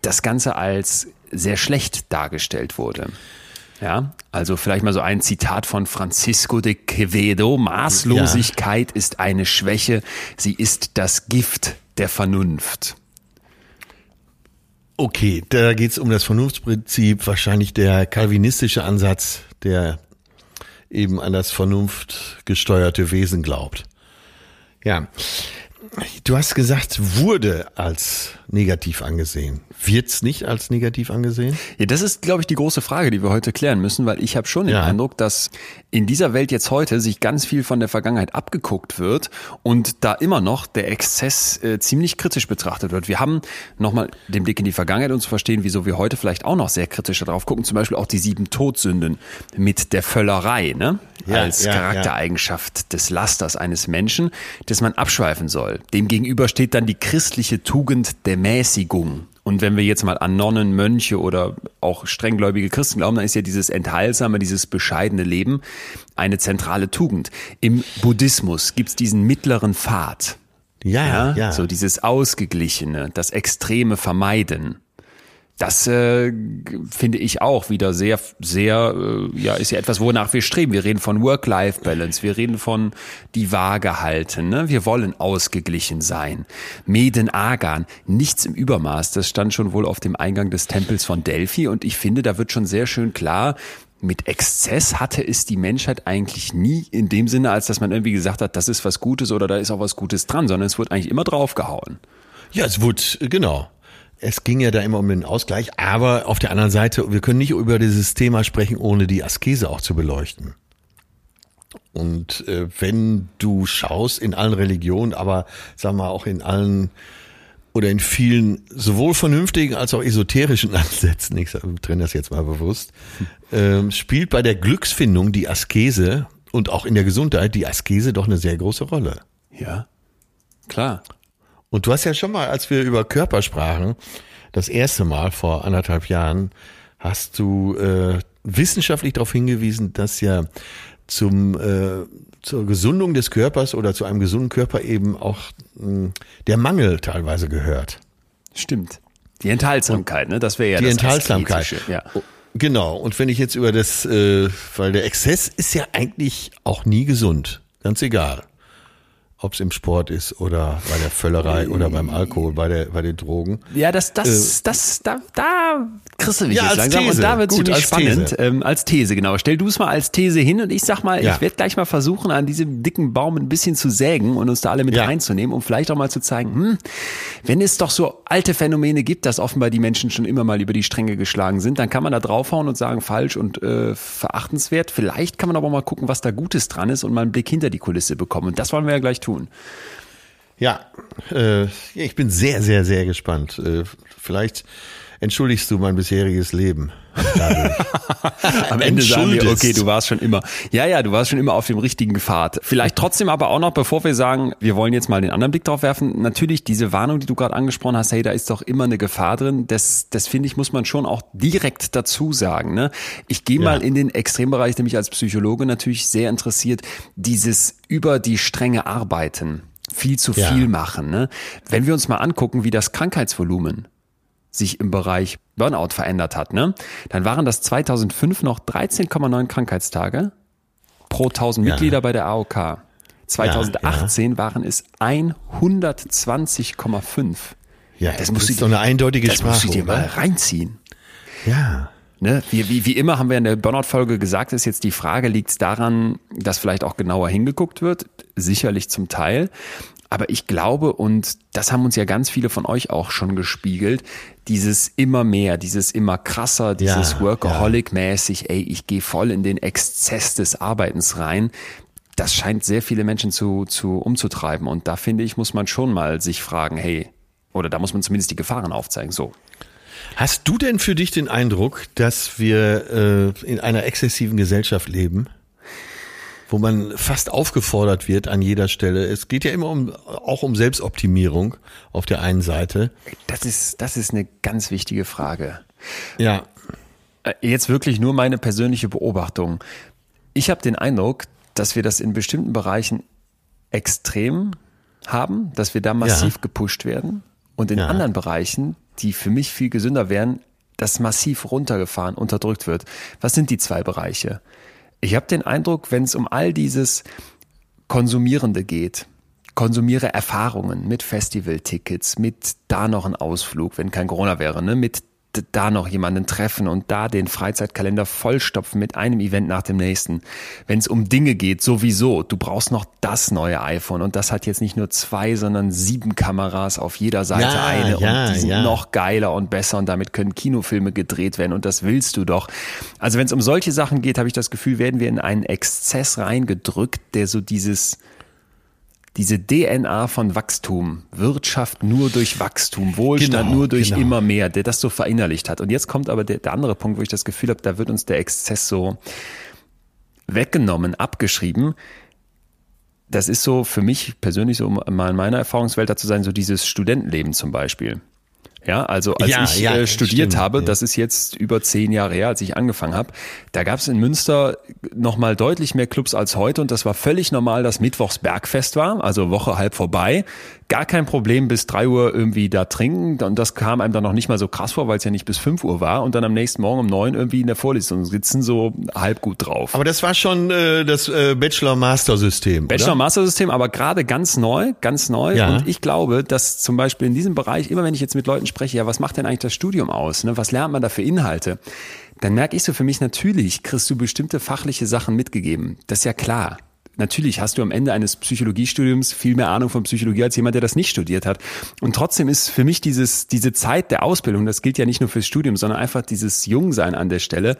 das Ganze als sehr schlecht dargestellt wurde. Ja, also vielleicht mal so ein Zitat von Francisco de Quevedo. Maßlosigkeit ist eine Schwäche, sie ist das Gift der Vernunft. Okay, da geht's um das Vernunftsprinzip, wahrscheinlich der kalvinistische Ansatz, der eben an das vernunftgesteuerte Wesen glaubt. Ja, du hast gesagt, wurde als negativ angesehen. Wird's nicht als negativ angesehen? Ja, das ist, glaube ich, die große Frage, die wir heute klären müssen, weil ich habe schon den Ja. Eindruck, dass in dieser Welt jetzt heute sich ganz viel von der Vergangenheit abgeguckt wird und da immer noch der Exzess äh, ziemlich kritisch betrachtet wird. Wir haben nochmal den Blick in die Vergangenheit, um zu verstehen, wieso wir heute vielleicht auch noch sehr kritisch darauf gucken. Zum Beispiel auch die sieben Todsünden mit der Völlerei, ne? Ja, als ja, Charaktereigenschaft des Lasters eines Menschen, das man abschweifen soll. Demgegenüber steht dann die christliche Tugend der Mäßigung. Und wenn wir jetzt mal an Nonnen, Mönche oder auch strenggläubige Christen glauben, dann ist ja dieses enthaltsame, dieses bescheidene Leben eine zentrale Tugend. Im Buddhismus gibt's diesen mittleren Pfad. Ja, Ja, ja. so dieses Ausgeglichene, das extreme Vermeiden. Das äh, finde ich auch wieder sehr, sehr, äh, ja, ist ja etwas, wonach wir streben. Wir reden von Work-Life-Balance, wir reden von die Waage halten, ne? wir wollen ausgeglichen sein. Meden Agan, nichts im Übermaß, das stand schon wohl auf dem Eingang des Tempels von Delphi und ich finde, da wird schon sehr schön klar, mit Exzess hatte es die Menschheit eigentlich nie in dem Sinne, als dass man irgendwie gesagt hat, das ist was Gutes oder da ist auch was Gutes dran, sondern es wurde eigentlich immer draufgehauen. Ja, es wurde, genau. Es ging ja da immer um den Ausgleich, aber auf der anderen Seite, wir können nicht über dieses Thema sprechen, ohne die Askese auch zu beleuchten. Und äh, wenn du schaust in allen Religionen, aber sag mal auch in allen oder in vielen sowohl vernünftigen als auch esoterischen Ansätzen, ich trenne das jetzt mal bewusst, ähm, spielt bei der Glücksfindung die Askese und auch in der Gesundheit die Askese doch eine sehr große Rolle. Ja, klar. Und du hast ja schon mal, als wir über Körper sprachen, das erste Mal vor anderthalb Jahren, hast du äh, wissenschaftlich darauf hingewiesen, dass ja zum äh, zur Gesundung des Körpers oder zu einem gesunden Körper eben auch mh, der Mangel teilweise gehört. Stimmt. Die Enthaltsamkeit, ne? Das wäre ja die das Enthaltsamkeit. Ja. Oh, Genau. Und wenn ich jetzt über das, äh, weil der Exzess ist ja eigentlich auch nie gesund, ganz egal. Ob es im Sport ist oder bei der Völlerei oder beim Alkohol, bei der bei den Drogen. Ja, das, das, das, da, da kriegst du mich Ja, jetzt als langsam. These. Und da wird Gut, ziemlich als spannend. These. Ähm, als These, genau. Stell du es mal als These hin und ich sag mal, Ja. ich werde gleich mal versuchen, an diesem dicken Baum ein bisschen zu sägen und uns da alle mit Ja. reinzunehmen, um vielleicht auch mal zu zeigen, hm, wenn es doch so alte Phänomene gibt, dass offenbar die Menschen schon immer mal über die Stränge geschlagen sind, dann kann man da draufhauen und sagen, falsch und äh, verachtenswert. Vielleicht kann man aber mal gucken, was da Gutes dran ist und mal einen Blick hinter die Kulisse bekommen. Und das wollen wir ja gleich tun. Ja, äh, ich bin sehr, sehr, sehr gespannt. Äh, vielleicht entschuldigst du mein bisheriges Leben. Am Ende sagen wir, okay, du warst schon immer, ja, ja, du warst schon immer auf dem richtigen Pfad. Vielleicht trotzdem aber auch noch, bevor wir sagen, wir wollen jetzt mal den anderen Blick drauf werfen, natürlich diese Warnung, die du gerade angesprochen hast, hey, da ist doch immer eine Gefahr drin. Das, das finde ich, muss man schon auch direkt dazu sagen. Ne? Ich gehe mal in den Extrembereich, der mich als Psychologe natürlich sehr interessiert, dieses über die Stränge arbeiten. viel zu Ja. viel machen. Ne? Wenn wir uns mal angucken, wie das Krankheitsvolumen sich im Bereich Burnout verändert hat, ne? dann waren das 2005 noch 13,9 Krankheitstage pro 1000 Ja. Mitglieder bei der AOK. 2018 waren es 120,5. Ja, Das musst du doch eine eindeutige Das musst Sprache. du dir mal oder? reinziehen. Ja. Ne? Wie, wie, wie immer haben wir in der Burnout-Folge gesagt, ist jetzt die Frage, liegt es daran, dass vielleicht auch genauer hingeguckt wird? Sicherlich zum Teil. Aber ich glaube, und das haben uns ja ganz viele von euch auch schon gespiegelt, dieses immer mehr, dieses immer krasser, dieses Ja, Workaholic-mäßig, ey, ich gehe voll in den Exzess des Arbeitens rein. Das scheint sehr viele Menschen zu, zu umzutreiben. Und da finde ich, muss man schon mal sich fragen, hey, oder da muss man zumindest die Gefahren aufzeigen. So. Hast du denn für dich den Eindruck, dass wir äh, in einer exzessiven Gesellschaft leben, wo man fast aufgefordert wird an jeder Stelle? Es geht ja immer um, auch um Selbstoptimierung auf der einen Seite. Das ist, das ist eine ganz wichtige Frage. Ja. Äh, Jetzt wirklich nur meine persönliche Beobachtung. Ich habe den Eindruck, dass wir das in bestimmten Bereichen extrem haben, dass wir da massiv Ja. gepusht werden und in Ja. anderen Bereichen, die für mich viel gesünder wären, das massiv runtergefahren, unterdrückt wird. Was sind die zwei Bereiche? Ich habe den Eindruck, wenn es um all dieses Konsumierende geht, konsumiere Erfahrungen mit Festivaltickets, mit da noch ein Ausflug, wenn kein Corona wäre, ne, mit da noch jemanden treffen und da den Freizeitkalender vollstopfen mit einem Event nach dem nächsten. Wenn es um Dinge geht, sowieso, du brauchst noch das neue iPhone und das hat jetzt nicht nur zwei, sondern sieben Kameras auf jeder Seite Ja, eine ja, und die sind ja. noch geiler und besser und damit können Kinofilme gedreht werden und das willst du doch. Also wenn es um solche Sachen geht, habe ich das Gefühl, werden wir in einen Exzess reingedrückt, der so dieses diese DNA von Wachstum, Wirtschaft nur durch Wachstum, Wohlstand Genau, nur durch genau. immer mehr, der das so verinnerlicht hat. Und jetzt kommt aber der, der andere Punkt, wo ich das Gefühl habe, da wird uns der Exzess so weggenommen, abgeschrieben. Das ist so für mich persönlich so, um mal in meiner Erfahrungswelt dazu sein, so dieses Studentenleben zum Beispiel. Ja, also als Ja, ich ja, äh, studiert stimmt, habe, ja. das ist jetzt über zehn Jahre her, als ich angefangen habe, da gab es in Münster nochmal deutlich mehr Clubs als heute und das war völlig normal, dass Mittwochs Bergfest war, also Woche halb vorbei. Gar kein Problem bis drei Uhr irgendwie da trinken und das kam einem dann noch nicht mal so krass vor, weil es ja nicht bis fünf Uhr war und dann am nächsten Morgen um neun irgendwie in der Vorlesung sitzen, so halb gut drauf. Aber das war schon äh, das äh, Bachelor-Master-System. Bachelor-Master-System, aber gerade ganz neu, ganz neu. Ja. Und ich glaube, dass zum Beispiel in diesem Bereich, immer wenn ich jetzt mit Leuten spreche, ja, was macht denn eigentlich das Studium aus? Ne? Was lernt man da für Inhalte? Dann merke ich so für mich, natürlich kriegst du bestimmte fachliche Sachen mitgegeben. Das ist ja klar. Natürlich hast du am Ende eines Psychologiestudiums viel mehr Ahnung von Psychologie als jemand, der das nicht studiert hat. Und trotzdem ist für mich dieses, diese Zeit der Ausbildung, das gilt ja nicht nur fürs Studium, sondern einfach dieses Jungsein an der Stelle,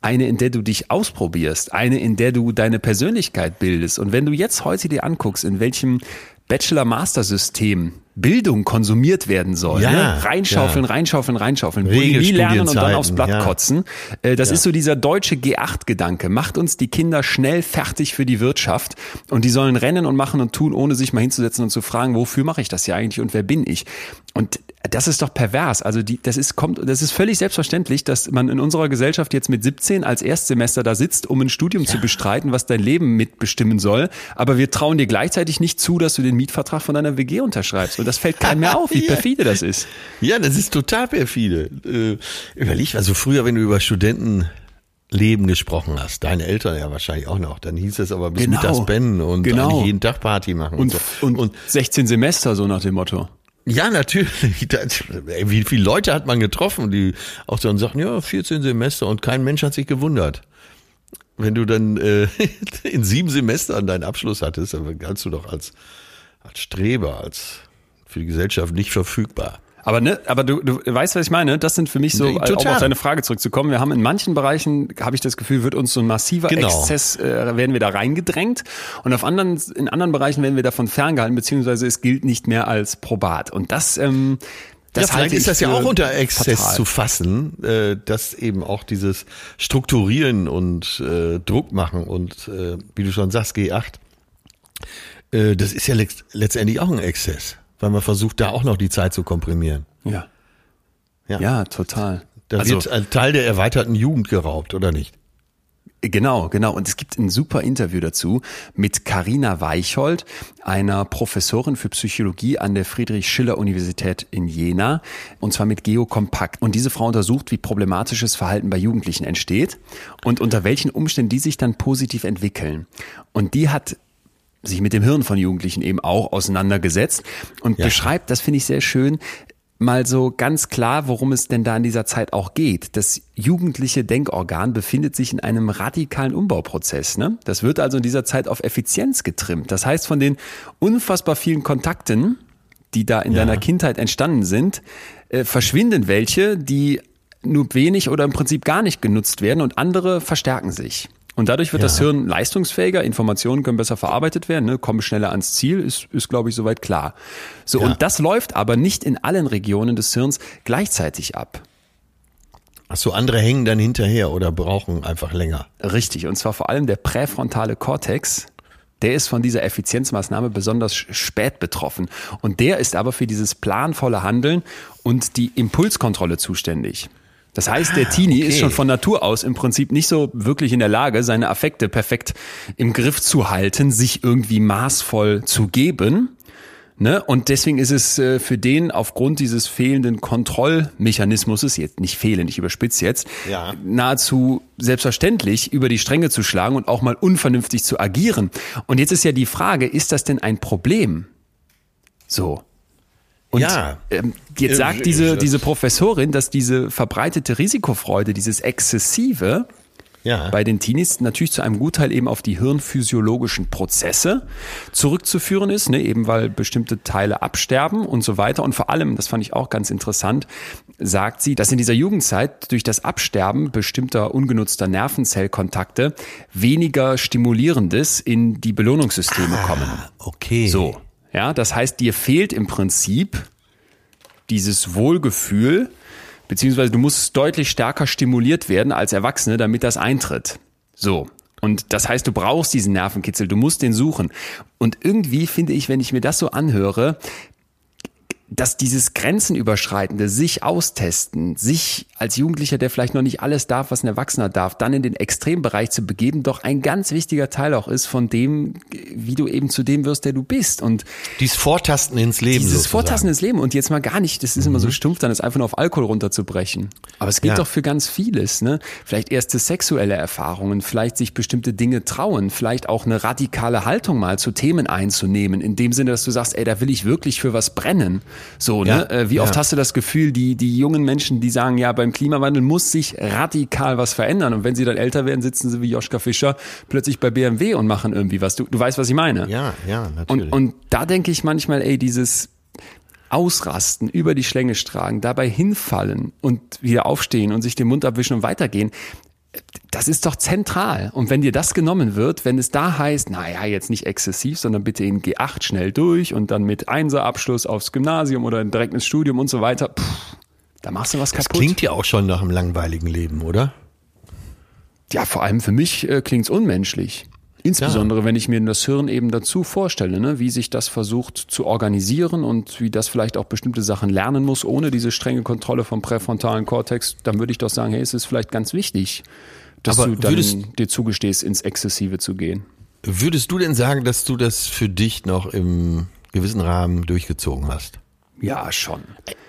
eine, in der du dich ausprobierst, eine, in der du deine Persönlichkeit bildest. Und wenn du jetzt heute dir anguckst, in welchem Bachelor-Master-System Bildung konsumiert werden soll, Ja, ne? reinschaufeln, ja. reinschaufeln, reinschaufeln, Bulimie lernen und dann aufs Blatt ja. kotzen. Äh, Das ist so dieser deutsche G8-Gedanke. Macht uns die Kinder schnell fertig für die Wirtschaft und die sollen rennen und machen und tun, ohne sich mal hinzusetzen und zu fragen, wofür mache ich das hier eigentlich und wer bin ich? Und das ist doch pervers. Also die, das ist kommt, das ist völlig selbstverständlich, dass man in unserer Gesellschaft jetzt mit 17 als Erstsemester da sitzt, um ein Studium zu bestreiten, was dein Leben mitbestimmen soll. Aber wir trauen dir gleichzeitig nicht zu, dass du den Mietvertrag von deiner WG unterschreibst. Und das fällt keinem mehr auf, wie Ja. perfide das ist. Ja, das ist total perfide. Äh, überleg, also früher, wenn du über Studentenleben gesprochen hast, deine Eltern ja wahrscheinlich auch noch, dann hieß es aber bis Genau. mittags pennen und Genau. jeden Tag Party machen und, Und, so. und, 16 Semester, so nach dem Motto. Ja, natürlich. Wie viele Leute hat man getroffen, die auch dann sagten, ja, 14 Semester und kein Mensch hat sich gewundert. Wenn du dann äh, in sieben Semestern deinen Abschluss hattest, dann galtst du doch als, als Streber, als für die Gesellschaft nicht verfügbar. Aber ne, aber du, du weißt, was ich meine? Das sind für mich so, äh, um total. auf deine Frage zurückzukommen. Wir haben in manchen Bereichen, habe ich das Gefühl, wird uns so ein massiver Genau. Exzess, äh, werden wir da reingedrängt. Und auf anderen, in anderen Bereichen werden wir davon ferngehalten, beziehungsweise es gilt nicht mehr als probat. Und das, ähm, das ja, vielleicht ist das ja auch unter Exzess fatal. zu fassen, äh, dass eben auch dieses Strukturieren und äh, Druck machen und äh, wie du schon sagst, G8, äh, das ist ja letzt- letztendlich auch ein Exzess, weil man versucht, da auch noch die Zeit zu komprimieren. Ja. Ja. Ja, total. Da also, wird ein Teil der erweiterten Jugend geraubt, oder nicht? Genau, genau. Und es gibt ein super Interview dazu mit Karina Weicholt, einer Professorin für Psychologie an der Friedrich-Schiller-Universität in Jena, und zwar mit Geokompakt. Und diese Frau untersucht, wie problematisches Verhalten bei Jugendlichen entsteht und unter welchen Umständen die sich dann positiv entwickeln. Und die hat sich mit dem Hirn von Jugendlichen eben auch auseinandergesetzt und ja. beschreibt, das finde ich sehr schön, mal so ganz klar, worum es denn da in dieser Zeit auch geht. Das jugendliche Denkorgan befindet sich in einem radikalen Umbauprozess. Ne? Das wird also in dieser Zeit auf Effizienz getrimmt. Das heißt, von den unfassbar vielen Kontakten, die da in ja. deiner Kindheit entstanden sind, äh, verschwinden welche, die nur wenig oder im Prinzip gar nicht genutzt werden und andere verstärken sich. Und dadurch wird ja. das Hirn leistungsfähiger, Informationen können besser verarbeitet werden, ne, kommen schneller ans Ziel, ist, ist glaube ich, soweit klar. So, ja. und das läuft aber nicht in allen Regionen des Hirns gleichzeitig ab. Ach so, andere hängen dann hinterher oder brauchen einfach länger. Richtig, und zwar vor allem der präfrontale Kortex, der ist von dieser Effizienzmaßnahme besonders spät betroffen. Und der ist aber für dieses planvolle Handeln und die Impulskontrolle zuständig. Das heißt, der Teenie okay. ist schon von Natur aus im Prinzip nicht so wirklich in der Lage, seine Affekte perfekt im Griff zu halten, sich irgendwie maßvoll zu geben. Ne? Und deswegen ist es äh, für den aufgrund dieses fehlenden Kontrollmechanismus, jetzt nicht fehlend, ich überspitze jetzt, ja. nahezu selbstverständlich über die Stränge zu schlagen und auch mal unvernünftig zu agieren. Und jetzt ist ja die Frage, ist das denn ein Problem? So. Und ja. ähm, jetzt sagt diese, diese Professorin, dass diese verbreitete Risikofreude, dieses Exzessive, ja. bei den Teenies natürlich zu einem Gutteil eben auf die hirnphysiologischen Prozesse zurückzuführen ist, ne, eben weil bestimmte Teile absterben und so weiter. Und vor allem, das fand ich auch ganz interessant, sagt sie, dass in dieser Jugendzeit durch das Absterben bestimmter ungenutzter Nervenzellkontakte weniger Stimulierendes in die Belohnungssysteme ah, kommen. Okay. So. Ja, das heißt, dir fehlt im Prinzip dieses Wohlgefühl, beziehungsweise du musst deutlich stärker stimuliert werden als Erwachsene, damit das eintritt. So. Und das heißt, du brauchst diesen Nervenkitzel, du musst den suchen. Und irgendwie finde ich, wenn ich mir das so anhöre, dass dieses Grenzenüberschreitende, sich austesten, sich als Jugendlicher, der vielleicht noch nicht alles darf, was ein Erwachsener darf, dann in den Extrembereich zu begeben, doch ein ganz wichtiger Teil auch ist von dem, wie du eben zu dem wirst, der du bist. Und dieses Vortasten ins Leben. Dieses sozusagen. Vortasten ins Leben. Und jetzt mal gar nicht, das ist mhm. immer so mhm. stumpf, dann ist einfach nur auf Alkohol runterzubrechen. Aber es geht ja. doch für ganz vieles, ne? Vielleicht erste sexuelle Erfahrungen, vielleicht sich bestimmte Dinge trauen, vielleicht auch eine radikale Haltung mal zu Themen einzunehmen, in dem Sinne, dass du sagst, ey, da will ich wirklich für was brennen. So, ja, ne? Äh, wie oft ja. hast du das Gefühl, die, die jungen Menschen, die sagen, ja, beim Klimawandel muss sich radikal was verändern. Und wenn sie dann älter werden, sitzen sie wie Joschka Fischer plötzlich bei BMW und machen irgendwie was. Du, du weißt, was ich meine. Ja, ja, natürlich. Und, und da denke ich manchmal, ey, dieses Ausrasten, über die Schlänge tragen, dabei hinfallen und wieder aufstehen und sich den Mund abwischen und weitergehen das ist doch zentral. Und wenn dir das genommen wird, wenn es da heißt, naja, jetzt nicht exzessiv, sondern bitte in G8 schnell durch und dann mit Einser-Abschluss aufs Gymnasium oder direkt ins Studium und so weiter, pff, da machst du was das kaputt. klingt ja auch schon nach einem langweiligen Leben, oder? Ja, vor allem für mich äh, klingt's unmenschlich. Insbesondere, ja. wenn ich mir das Hirn eben dazu vorstelle, ne, wie sich das versucht zu organisieren und wie das vielleicht auch bestimmte Sachen lernen muss, ohne diese strenge Kontrolle vom präfrontalen Kortex, dann würde ich doch sagen, hey, es ist vielleicht ganz wichtig, dass Aber du dann dir zugestehst, ins Exzessive zu gehen. Würdest du denn sagen, dass du das für dich noch im gewissen Rahmen durchgezogen hast? Ja, schon.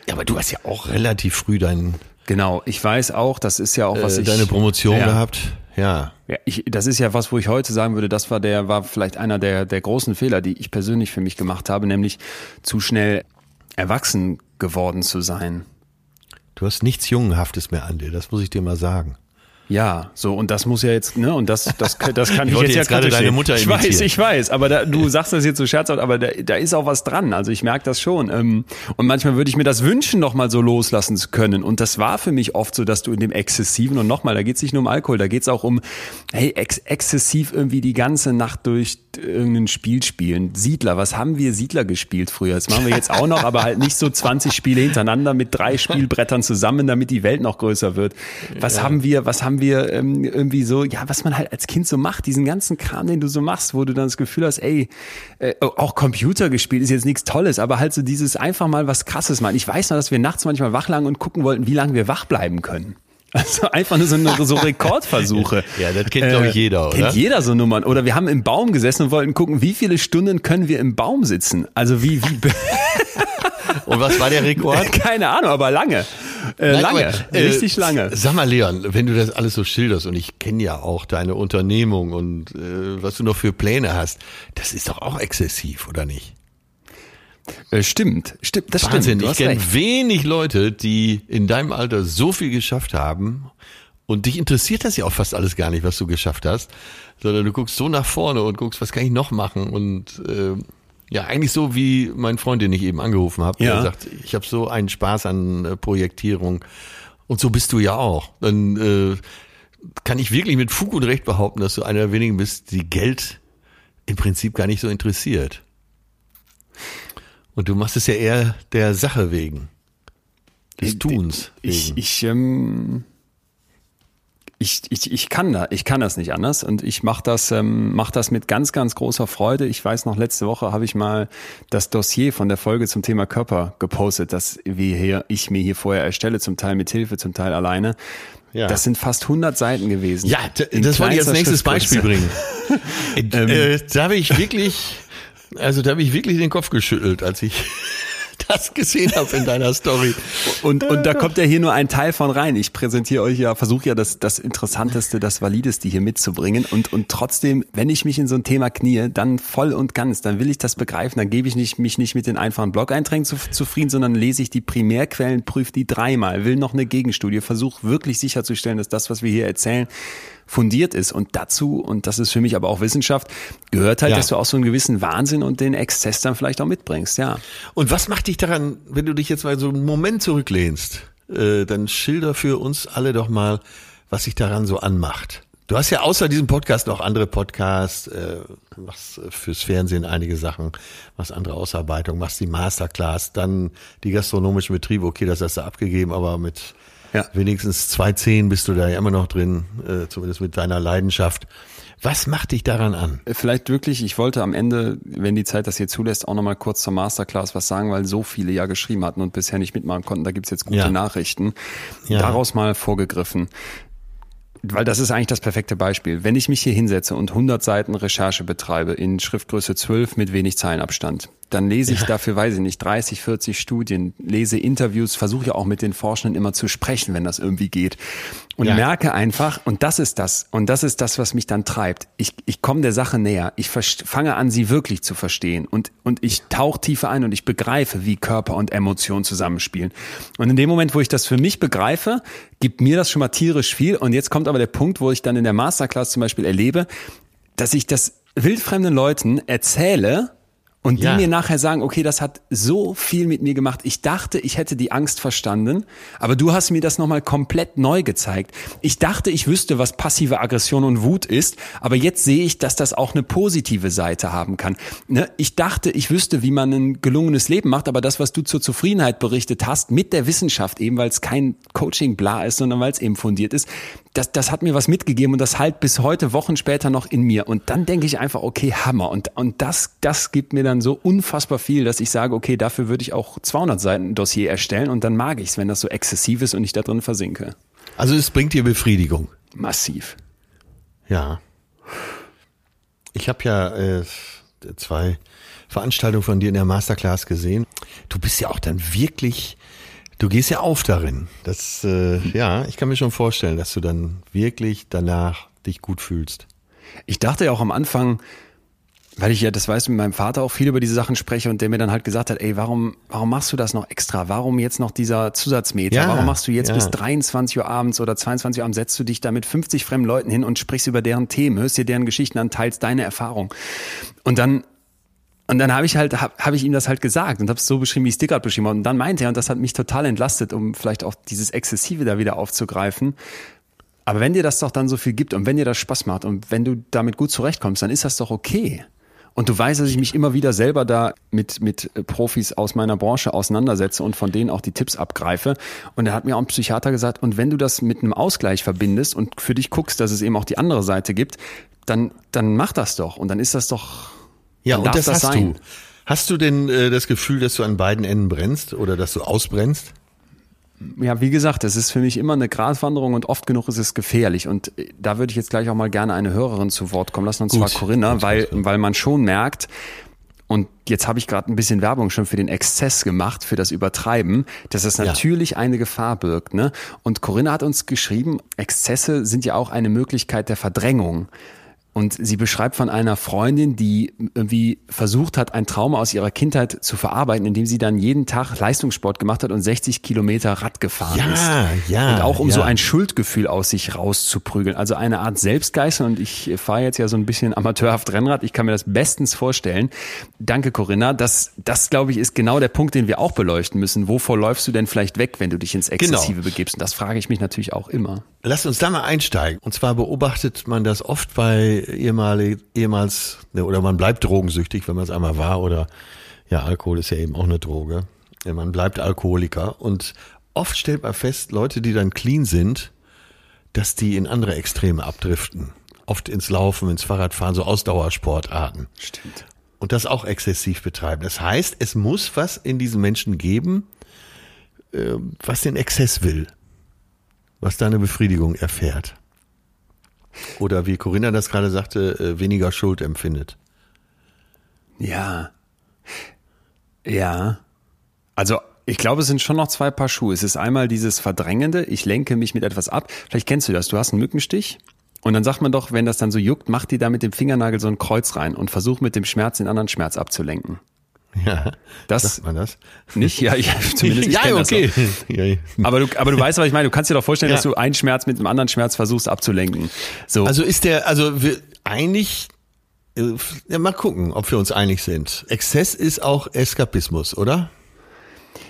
Aber du hast ja auch relativ früh dein Genau, ich weiß auch, das ist ja auch was äh, ich deine Promotion ja, gehabt. Ja. Ja, ich, das ist ja was, wo ich heute sagen würde, das war der, war vielleicht einer der, der großen Fehler, die ich persönlich für mich gemacht habe, nämlich zu schnell erwachsen geworden zu sein. Du hast nichts Jungenhaftes mehr an dir, das muss ich dir mal sagen. Ja, so und das muss ja jetzt, ne, und das das das kann ich, ich jetzt, jetzt ja gerade deine Mutter Ich weiß, ich weiß, aber da, du sagst das jetzt so scherzhaft, aber da, da ist auch was dran. Also ich merke das schon. Ähm, und manchmal würde ich mir das wünschen, noch mal so loslassen zu können. Und das war für mich oft so, dass du in dem exzessiven und nochmal, da geht es nicht nur um Alkohol, da geht es auch um, hey, ex exzessiv irgendwie die ganze Nacht durch irgendein Spiel spielen. Siedler, was haben wir Siedler gespielt früher? Das machen wir jetzt auch noch, aber halt nicht so 20 Spiele hintereinander mit drei Spielbrettern zusammen, damit die Welt noch größer wird. Was ja. haben wir, was haben haben wir ähm, irgendwie so, ja, was man halt als Kind so macht, diesen ganzen Kram, den du so machst, wo du dann das Gefühl hast, ey, äh, auch Computer gespielt ist jetzt nichts Tolles, aber halt so dieses einfach mal was Krasses machen. Ich weiß noch, dass wir nachts manchmal wach lagen und gucken wollten, wie lange wir wach bleiben können. Also einfach nur so, eine, so Rekordversuche. Ja, das kennt, glaube ich, jeder, oder? Kennt jeder so Nummern. Oder wir haben im Baum gesessen und wollten gucken, wie viele Stunden können wir im Baum sitzen. Also wie, wie. Und was war der Rekord? Keine Ahnung, aber lange. Äh, Nein, lange. aber, äh, Richtig lange. Sag mal, Leon, wenn du das alles so schilderst und ich kenne ja auch deine Unternehmung und äh, was du noch für Pläne hast, das ist doch auch exzessiv, oder nicht? Äh, stimmt, stimmt, das Wahnsinn, stimmt. Du ich kenne wenig Leute, die in deinem Alter so viel geschafft haben und dich interessiert das ja auch fast alles gar nicht, was du geschafft hast, sondern du guckst so nach vorne und guckst, was kann ich noch machen und äh, ja, eigentlich so wie mein Freund, den ich eben angerufen habe, Ja. der sagt, ich habe so einen Spaß an äh, Projektierung und so bist du ja auch. Dann äh, kann ich wirklich mit Fug und Recht behaupten, dass du einer der wenigen bist, die Geld im Prinzip gar nicht so interessiert. Und du machst es ja eher der Sache wegen. Des Tuns. Ich, wegen. ich, ähm, ich, ich, ich kann da, ich kann das nicht anders und ich mache das, ähm, mach das mit ganz, ganz großer Freude. Ich weiß noch, letzte Woche habe ich mal das Dossier von der Folge zum Thema Körper gepostet, das wir hier, ich mir hier vorher erstelle, zum Teil mit Hilfe, zum Teil alleine. Ja. Das sind fast 100 Seiten gewesen. ja, das wollte ich als nächstes Beispiel bringen. äh, da habe ich wirklich, also da habe ich wirklich den Kopf geschüttelt, als ich das gesehen habe in deiner Story. Und, und da kommt ja hier nur ein Teil von rein. Ich präsentiere euch ja, versuche ja das, das Interessanteste, das Valideste hier mitzubringen. Und, und trotzdem, wenn ich mich in so ein Thema knie, dann voll und ganz, dann will ich das begreifen. Dann gebe ich nicht, mich nicht mit den einfachen Blog-Einträgen zu, zufrieden, sondern lese ich die Primärquellen, prüfe die dreimal, will noch eine Gegenstudie, versuche wirklich sicherzustellen, dass das, was wir hier erzählen, fundiert ist. Und dazu, und das ist für mich aber auch Wissenschaft, gehört halt, Ja. dass du auch so einen gewissen Wahnsinn und den Exzess dann vielleicht auch mitbringst, ja. Und was macht dich daran, wenn du dich jetzt mal so einen Moment zurücklehnst, äh, dann schilder für uns alle doch mal, was sich daran so anmacht. Du hast ja außer diesem Podcast noch andere Podcasts, äh, machst äh, fürs Fernsehen einige Sachen, machst andere Ausarbeitung, machst die Masterclass, dann die gastronomischen Betriebe, okay, das hast du abgegeben, aber mit Ja. wenigstens zwei Zehn bist du da ja immer noch drin, äh, zumindest mit deiner Leidenschaft. Was macht dich daran an? Vielleicht wirklich, ich wollte am Ende, wenn die Zeit das hier zulässt, auch nochmal kurz zur Masterclass was sagen, weil so viele ja geschrieben hatten und bisher nicht mitmachen konnten. Da gibt's jetzt gute Ja. Nachrichten. Ja. Daraus mal vorgegriffen. Weil das ist eigentlich das perfekte Beispiel. Wenn ich mich hier hinsetze und 100 Seiten Recherche betreibe in Schriftgröße 12 mit wenig Zeilenabstand, dann lese ich dafür, weiß ich nicht, 30, 40 Studien, lese Interviews, versuche ja auch mit den Forschenden immer zu sprechen, wenn das irgendwie geht. Und Ja. merke einfach, und das ist das, und das ist das, was mich dann treibt. Ich, ich komme der Sache näher. Ich fange an, sie wirklich zu verstehen. Und, und ich tauche tiefer ein und ich begreife, wie Körper und Emotion zusammenspielen. Und in dem Moment, wo ich das für mich begreife, gibt mir das schon mal tierisch viel. Und jetzt kommt aber der Punkt, wo ich dann in der Masterclass zum Beispiel erlebe, dass ich das wildfremden Leuten erzähle, und die Ja. mir nachher sagen, okay, das hat so viel mit mir gemacht. Ich dachte, ich hätte die Angst verstanden, aber du hast mir das nochmal komplett neu gezeigt. Ich dachte, ich wüsste, was passive Aggression und Wut ist, aber jetzt sehe ich, dass das auch eine positive Seite haben kann. Ne? Ich dachte, ich wüsste, wie man ein gelungenes Leben macht, aber das, was du zur Zufriedenheit berichtet hast, mit der Wissenschaft eben, weil es kein Coaching-Bla ist, sondern weil es eben fundiert ist, das, das hat mir was mitgegeben und das halt bis heute, Wochen später noch in mir. Und dann denke ich einfach, okay, Hammer. Und, und das, das gibt mir dann so unfassbar viel, dass ich sage, okay, dafür würde ich auch 200 Seiten Dossier erstellen und dann mag ich es, wenn das so exzessiv ist und ich da drin versinke. Also es bringt dir Befriedigung. Massiv. Ja. Ich habe ja äh, zwei Veranstaltungen von dir in der Masterclass gesehen. Du bist ja auch dann wirklich, du gehst ja auf darin. Das, äh, ja, ich kann mir schon vorstellen, dass du dann wirklich danach dich gut fühlst. Ich dachte ja auch am Anfang, weil ich ja, das weißt du, mit meinem Vater auch viel über diese Sachen spreche und der mir dann halt gesagt hat, ey, warum, warum machst du das noch extra? Warum jetzt noch dieser Zusatzmeter? Ja, warum machst du jetzt ja. bis 23 Uhr abends oder 22 Uhr abends, setzt du dich da mit 50 fremden Leuten hin und sprichst über deren Themen, hörst dir deren Geschichten an, teilst deine Erfahrung. Und dann und dann habe ich halt, habe hab ich ihm das halt gesagt und habe es so beschrieben, wie ich es gerade beschrieben habe. Und dann meinte er, und das hat mich total entlastet, um vielleicht auch dieses Exzessive da wieder aufzugreifen. Aber wenn dir das doch dann so viel gibt und wenn dir das Spaß macht und wenn du damit gut zurechtkommst, dann ist das doch okay. Und du weißt, dass ich mich immer wieder selber da mit, mit äh, Profis aus meiner Branche auseinandersetze und von denen auch die Tipps abgreife. Und er hat mir auch ein Psychiater gesagt, und wenn du das mit einem Ausgleich verbindest und für dich guckst, dass es eben auch die andere Seite gibt, dann, dann mach das doch. Und dann ist das doch, Ja, und darf das, hast sein. du. Hast du denn äh, das Gefühl, dass du an beiden Enden brennst oder dass du ausbrennst? Ja, wie gesagt, es ist für mich immer eine Gratwanderung und oft genug ist es gefährlich. Und äh, da würde ich jetzt gleich auch mal gerne eine Hörerin zu Wort kommen lassen, und Gut. zwar Corinna, weil, weil man schon merkt, und jetzt habe ich gerade ein bisschen Werbung schon für den Exzess gemacht, für das Übertreiben, dass es natürlich eine Gefahr birgt. Ne? Und Corinna hat uns geschrieben, Exzesse sind ja auch eine Möglichkeit der Verdrängung. Und sie beschreibt von einer Freundin, die irgendwie versucht hat, ein Trauma aus ihrer Kindheit zu verarbeiten, indem sie dann jeden Tag Leistungssport gemacht hat und 60 Kilometer Rad gefahren Ja, ist. ja, Und auch um ja. so ein Schuldgefühl aus sich rauszuprügeln. Also eine Art Selbstgeißel. Und ich fahre jetzt ja so ein bisschen amateurhaft Rennrad. Ich kann mir das bestens vorstellen. Danke, Corinna. Das, das glaube ich, ist genau der Punkt, den wir auch beleuchten müssen. Wovor läufst du denn vielleicht weg, wenn du dich ins Exzessive begibst? Und das frage ich mich natürlich auch immer. Lass uns da mal einsteigen. Und zwar beobachtet man das oft bei ehemalig, ehemals, ne, oder man bleibt drogensüchtig, wenn man es einmal war, oder ja, Alkohol ist ja eben auch eine Droge. Man bleibt Alkoholiker. Und oft stellt man fest, Leute, die dann clean sind, dass die in andere Extreme abdriften. Oft ins Laufen, ins Fahrradfahren, so Ausdauersportarten. Stimmt. Und das auch exzessiv betreiben. Das heißt, es muss was in diesen Menschen geben, äh, was den Exzess will, was da eine Befriedigung erfährt. Oder wie Corinna das gerade sagte, äh, weniger Schuld empfindet. Ja. Ja. Also ich glaube, es sind schon noch zwei Paar Schuhe. Es ist einmal dieses Verdrängende, ich lenke mich mit etwas ab. Vielleicht kennst du das, du hast einen Mückenstich und dann sagt man doch, wenn das dann so juckt, mach dir da mit dem Fingernagel so ein Kreuz rein und versuch mit dem Schmerz den anderen Schmerz abzulenken. Ja, Das sagt man das? nicht? Ja, ja zumindest ich ja, okay. Aber du, aber du weißt, was ich meine. Du kannst dir doch vorstellen, Ja. dass du einen Schmerz mit einem anderen Schmerz versuchst abzulenken. So. Also ist der, also wir einig, äh, ja, mal gucken, ob wir uns einig sind. Exzess ist auch Eskapismus, oder?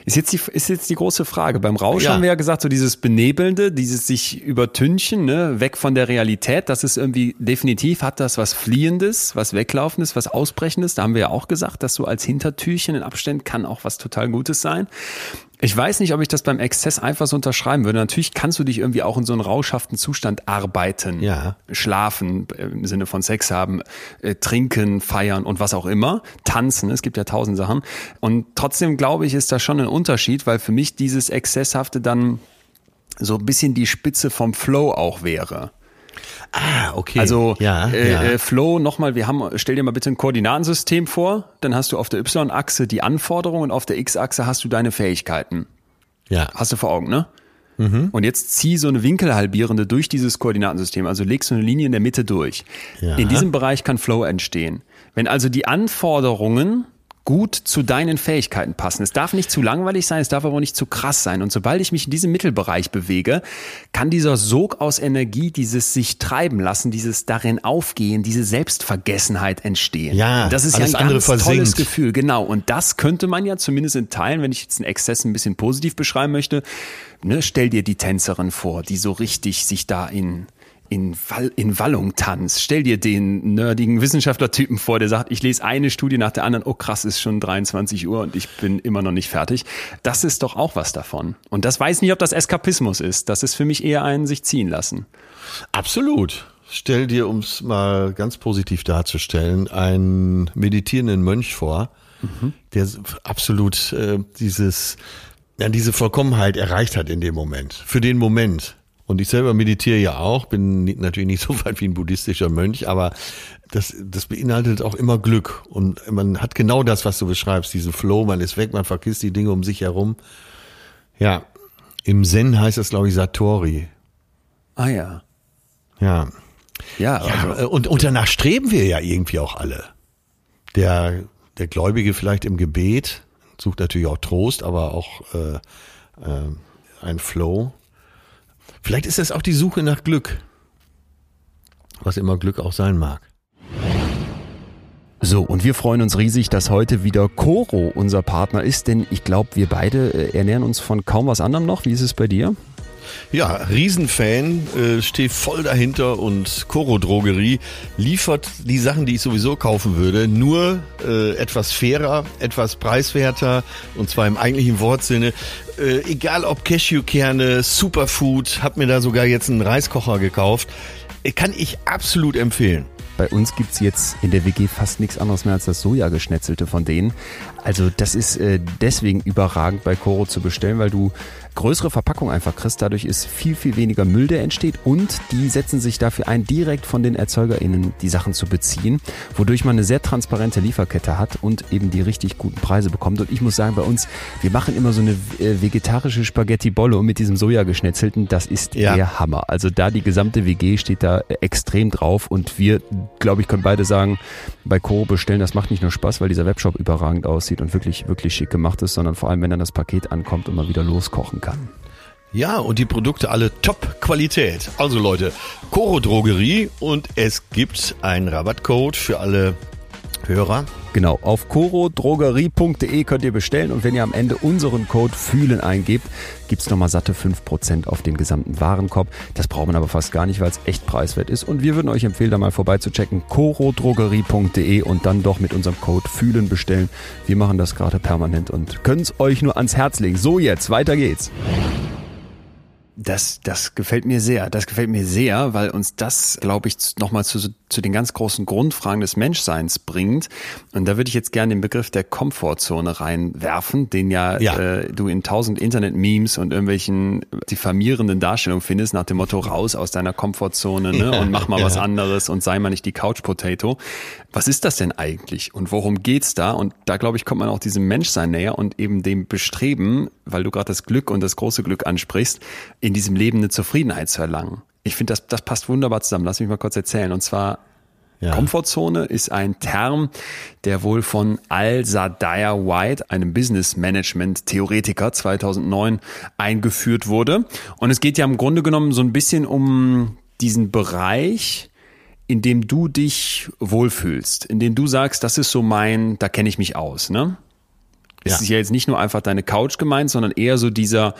Ist jetzt die, ist jetzt die große Frage. Beim Rausch Ja. haben wir ja gesagt, so dieses Benebelnde, dieses sich übertünchen, ne, weg von der Realität, das ist irgendwie definitiv, hat das was Fliehendes, was Weglaufendes, was Ausbrechendes. Da haben wir ja auch gesagt, dass so als Hintertürchen in Abständen kann auch was total Gutes sein. Ich weiß nicht, ob ich das beim Exzess einfach so unterschreiben würde. Natürlich kannst du dich irgendwie auch in so einen rauschhaften Zustand arbeiten. Ja. Schlafen im Sinne von Sex haben, äh, trinken, feiern und was auch immer, tanzen, es gibt ja tausend Sachen. Und trotzdem glaube ich, ist da schon ein Unterschied, weil für mich dieses Exzesshafte dann so ein bisschen die Spitze vom Flow auch wäre. Ah, okay. Also ja, äh, ja. Äh, Flow, nochmal, wir haben, stell dir mal bitte ein Koordinatensystem vor, dann hast du auf der Y-Achse die Anforderungen und auf der X-Achse hast du deine Fähigkeiten. ja. Hast du vor Augen, ne? Mhm. Und jetzt zieh so eine Winkelhalbierende durch dieses Koordinatensystem, also legst du eine Linie in der Mitte durch. Ja. In diesem Bereich kann Flow entstehen. Wenn also die Anforderungen gut zu deinen Fähigkeiten passen. Es darf nicht zu langweilig sein, es darf aber auch nicht zu krass sein. Und sobald ich mich in diesem Mittelbereich bewege, kann dieser Sog aus Energie, dieses sich treiben lassen, dieses darin aufgehen, diese Selbstvergessenheit entstehen. Ja, das ist ja ein ganz tolles versinkt. Gefühl. Genau. Und das könnte man ja zumindest in Teilen, wenn ich jetzt einen Exzess ein bisschen positiv beschreiben möchte, ne, stell dir die Tänzerin vor, die so richtig sich da in in, Wall, in Wallung tanzt. Stell dir den nerdigen Wissenschaftlertypen vor, der sagt, ich lese eine Studie nach der anderen, oh krass, ist schon 23 Uhr und ich bin immer noch nicht fertig. Das ist doch auch was davon. Und das weiß nicht, ob das Eskapismus ist. Das ist für mich eher ein sich ziehen lassen. Absolut. Stell dir, um es mal ganz positiv darzustellen, einen meditierenden Mönch vor, der absolut äh, dieses, ja, diese Vollkommenheit erreicht hat in dem Moment. Für den Moment. Und ich selber meditiere ja auch, bin natürlich nicht so weit wie ein buddhistischer Mönch, aber das, das beinhaltet auch immer Glück. Und man hat genau das, was du beschreibst, diesen Flow, man ist weg, man vergisst die Dinge um sich herum. Ja, im Zen heißt das, glaube ich, Satori. Ah ja. Ja. Ja, also, Ja, und, und danach streben wir ja irgendwie auch alle. Der, der Gläubige vielleicht im Gebet sucht natürlich auch Trost, aber auch äh, äh, ein Flow. Vielleicht ist das auch die Suche nach Glück. Was immer Glück auch sein mag. So, und wir freuen uns riesig, dass heute wieder Coro unser Partner ist, denn ich glaube, wir beide äh, ernähren uns von kaum was anderem noch. Wie ist es bei dir? Ja, Riesenfan, äh, stehe voll dahinter und Coro Drogerie liefert die Sachen, die ich sowieso kaufen würde, nur äh, etwas fairer, etwas preiswerter und zwar im eigentlichen Wortsinne. Äh, egal ob Cashewkerne, Superfood, hab mir da sogar jetzt einen Reiskocher gekauft. Äh, Kann ich absolut empfehlen. Bei uns gibt's jetzt in der WG fast nichts anderes mehr als das Sojageschnetzelte von denen. Also das ist äh, deswegen überragend bei Coro zu bestellen, weil du größere Verpackung einfach kriegst. Dadurch ist viel, viel weniger Müll, der entsteht und die setzen sich dafür ein, direkt von den ErzeugerInnen die Sachen zu beziehen, wodurch man eine sehr transparente Lieferkette hat und eben die richtig guten Preise bekommt. Und ich muss sagen, bei uns, wir machen immer so eine äh, vegetarische Spaghetti-Bolle mit diesem Sojageschnetzelten, das ist ja. der Hammer. Also da die gesamte WG steht da extrem drauf und wir, glaube ich, können beide sagen, bei Coro bestellen, das macht nicht nur Spaß, weil dieser Webshop überragend aussieht und wirklich, wirklich schick gemacht ist, sondern vor allem, wenn dann das Paket ankommt und man wieder loskochen kann. Ja, und die Produkte alle Top-Qualität. Also Leute, Coro Drogerie und es gibt einen Rabattcode für alle Hörer. Genau, auf corodrogerie.de könnt ihr bestellen und wenn ihr am Ende unseren Code Fühlen eingebt, gibt's nochmal satte 5% auf den gesamten Warenkorb. Das braucht man aber fast gar nicht, weil es echt preiswert ist. Und wir würden euch empfehlen, da mal vorbeizuchecken, corodrogerie.de und dann doch mit unserem Code Fühlen bestellen. Wir machen das gerade permanent und können es euch nur ans Herz legen. So jetzt, weiter geht's. Das, das gefällt mir sehr. Das gefällt mir sehr, weil uns das, glaube ich, nochmal zu, zu den ganz großen Grundfragen des Menschseins bringt. Und da würde ich jetzt gerne den Begriff der Komfortzone reinwerfen, den ja, ja. Äh, du in tausend Internet-Memes und irgendwelchen diffamierenden Darstellungen findest, nach dem Motto raus aus deiner Komfortzone ne, ja, und mach mal ja. was anderes und sei mal nicht die Couch-Potato. Was ist das denn eigentlich und worum geht's da? Und da, glaube ich, kommt man auch diesem Menschsein näher und eben dem Bestreben, weil du gerade das Glück und das große Glück ansprichst, in diesem Leben eine Zufriedenheit zu erlangen. Ich finde, das, das passt wunderbar zusammen. Lass mich mal kurz erzählen. Und zwar ja. Komfortzone ist ein Term, der wohl von Al-Zadaya White, einem Business Management Theoretiker 2009 eingeführt wurde. Und es geht ja im Grunde genommen so ein bisschen um diesen Bereich, in dem du dich wohlfühlst, in dem du sagst, das ist so mein, da kenne ich mich aus, ne? Ja. Es ist ja jetzt nicht nur einfach deine Couch gemeint, sondern eher so dieser,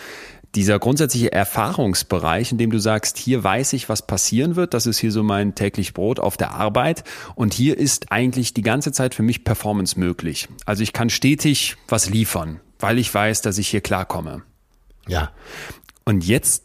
dieser grundsätzliche Erfahrungsbereich, in dem du sagst, hier weiß ich, was passieren wird, das ist hier so mein täglich Brot auf der Arbeit und hier ist eigentlich die ganze Zeit für mich Performance möglich. Also ich kann stetig was liefern, weil ich weiß, dass ich hier klarkomme. Ja. Und jetzt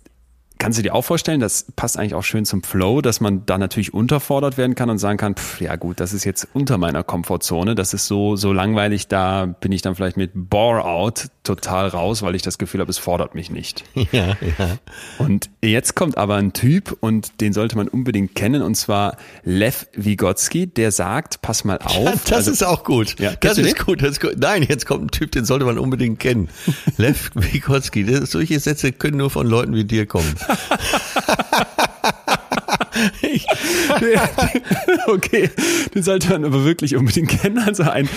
kannst du dir auch vorstellen, das passt eigentlich auch schön zum Flow, dass man da natürlich unterfordert werden kann und sagen kann, pff, ja gut, das ist jetzt unter meiner Komfortzone, das ist so, so langweilig, da bin ich dann vielleicht mit Bore-out total raus, weil ich das Gefühl habe, es fordert mich nicht. Ja, ja. Und jetzt kommt aber ein Typ und den sollte man unbedingt kennen und zwar Lev Vygotsky, der sagt, pass mal auf. Ja, das also, ist auch gut. Ja, das ist gut, das ist gut. Nein, jetzt kommt ein Typ, den sollte man unbedingt kennen. Lev Vygotsky, solche Sätze können nur von Leuten wie dir kommen. Ich, okay, den sollte man aber wirklich unbedingt kennen. Also ein,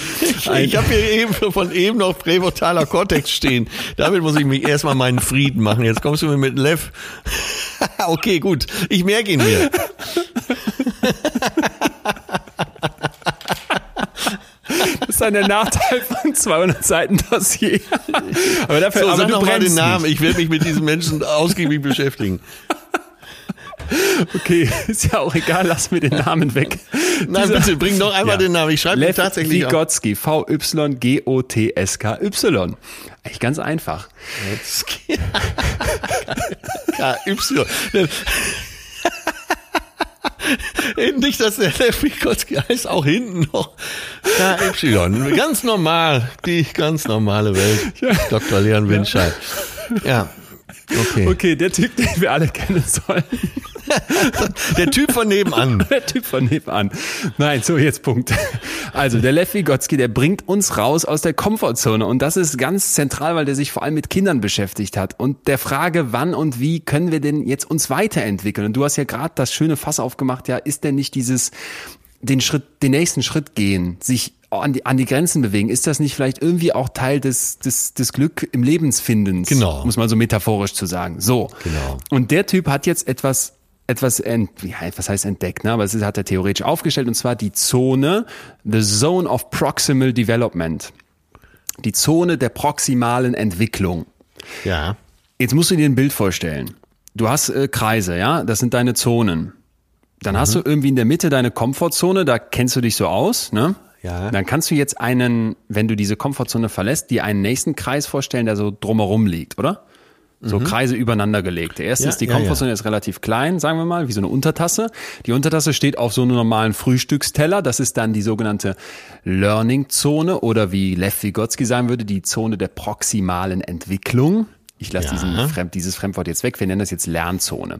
ein ich habe hier eben von eben noch prävotaler Cortex stehen. Damit muss ich mich erstmal meinen Frieden machen. Jetzt kommst du mir mit Lev. okay, gut. Ich merke ihn mir. Das ist dann der Nachteil von 200 Seiten Dossier. Aber dafür, so, aber sag noch mal den Namen. Ich werde mich mit diesen Menschen ausgiebig beschäftigen. Okay, ist ja auch egal, lass mir den Namen weg. Nein, Dieser, bitte, bring noch einmal ja. den Namen. Ich schreibe ihn tatsächlich Vygotsky, V-Y-G-O-T-S-K-Y. Eigentlich ganz einfach. K-Y. Nicht, dass der Lev Vygotsky heißt, auch hinten noch KY. Ganz normal, die ganz normale Welt. Ja. Dr. Leon Winscheid. Ja. Okay. Okay, der Typ, den wir alle kennen sollen. der Typ von nebenan. Der Typ von nebenan. Nein, so jetzt Punkt. Also der Lev Vygotsky, der bringt uns raus aus der Komfortzone und das ist ganz zentral, weil der sich vor allem mit Kindern beschäftigt hat und der Frage, wann und wie können wir denn jetzt uns weiterentwickeln? Und du hast ja gerade das schöne Fass aufgemacht, ja, ist denn nicht dieses den Schritt, den nächsten Schritt gehen, sich an die, an die Grenzen bewegen, ist das nicht vielleicht irgendwie auch Teil des, des, des Glück im Lebensfindens? Genau. Muss man so metaphorisch zu sagen. So. Genau. Und der Typ hat jetzt etwas etwas, ent, ja, was heißt entdeckt, ne? aber es hat er theoretisch aufgestellt, und zwar die Zone, the Zone of Proximal Development. Die Zone der proximalen Entwicklung. Ja. Jetzt musst du dir ein Bild vorstellen. Du hast äh, Kreise, ja, das sind deine Zonen. Dann mhm. hast du irgendwie in der Mitte deine Komfortzone, da kennst du dich so aus, ne? Ja. Dann kannst du jetzt einen, wenn du diese Komfortzone verlässt, dir einen nächsten Kreis vorstellen, der so drumherum liegt, oder? So mhm. Kreise übereinander gelegt. Der erste ja, ist die Komfortzone, ja, ja. ist relativ klein, sagen wir mal, wie so eine Untertasse. Die Untertasse steht auf so einem normalen Frühstücksteller. Das ist dann die sogenannte Learning-Zone oder wie Lev Vygotsky sagen würde, die Zone der proximalen Entwicklung. Ich lasse diesen Fremd, dieses Fremdwort jetzt weg. Wir nennen das jetzt Lernzone.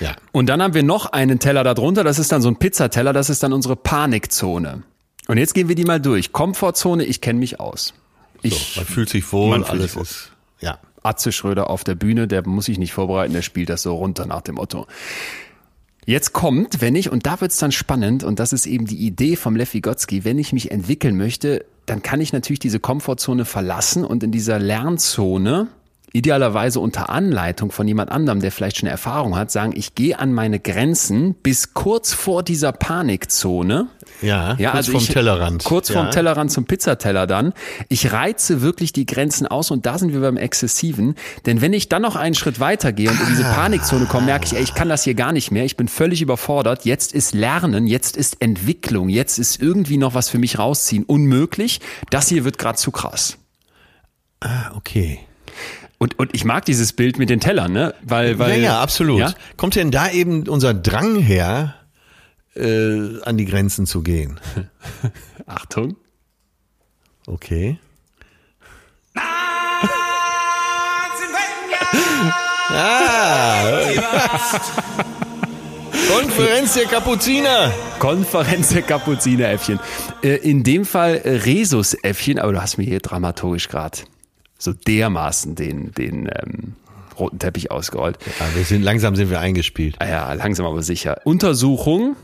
Ja. Und dann haben wir noch einen Teller darunter. Das ist dann so ein Pizzateller. Das ist dann unsere Panikzone. Und jetzt gehen wir die mal durch. Komfortzone, ich kenne mich aus. Ich, Man fühlt sich wohl, Man fühlt alles sich wohl. ist, ja. Atze Schröder auf der Bühne, der muss sich nicht vorbereiten, der spielt das so runter nach dem Motto. Jetzt kommt, wenn ich, und da wird's dann spannend, und das ist eben die Idee vom Lev Vygotsky, wenn ich mich entwickeln möchte, dann kann ich natürlich diese Komfortzone verlassen und in dieser Lernzone, idealerweise unter Anleitung von jemand anderem, der vielleicht schon Erfahrung hat, sagen, ich gehe an meine Grenzen bis kurz vor dieser Panikzone. Ja, Ja, kurz also vorm ich, Tellerrand. Kurz ja. vorm Tellerrand zum Pizzateller dann. Ich reize wirklich die Grenzen aus und da sind wir beim Exzessiven. Denn wenn ich dann noch einen Schritt weiter gehe und in diese Panikzone komme, merke ich, ey, ich kann das hier gar nicht mehr. Ich bin völlig überfordert. Jetzt ist Lernen, jetzt ist Entwicklung, jetzt ist irgendwie noch was für mich rausziehen unmöglich. Das hier wird gerade zu krass. Ah, okay. Und, und ich mag dieses Bild mit den Tellern, ne? Weil, weil, ja, ja, absolut. Ja? Kommt denn da eben unser Drang her, äh, an die Grenzen zu gehen? Achtung. Okay. Ah. Konferenz der Kapuziner. Konferenz der Kapuzineräffchen. Äh, in dem Fall äh, Rhesusäffchen, aber du hast mir hier dramaturgisch gerade so dermaßen den, den ähm, roten Teppich ausgerollt. Ja, wir sind, langsam sind wir eingespielt. Ah Ja, langsam aber sicher. Untersuchung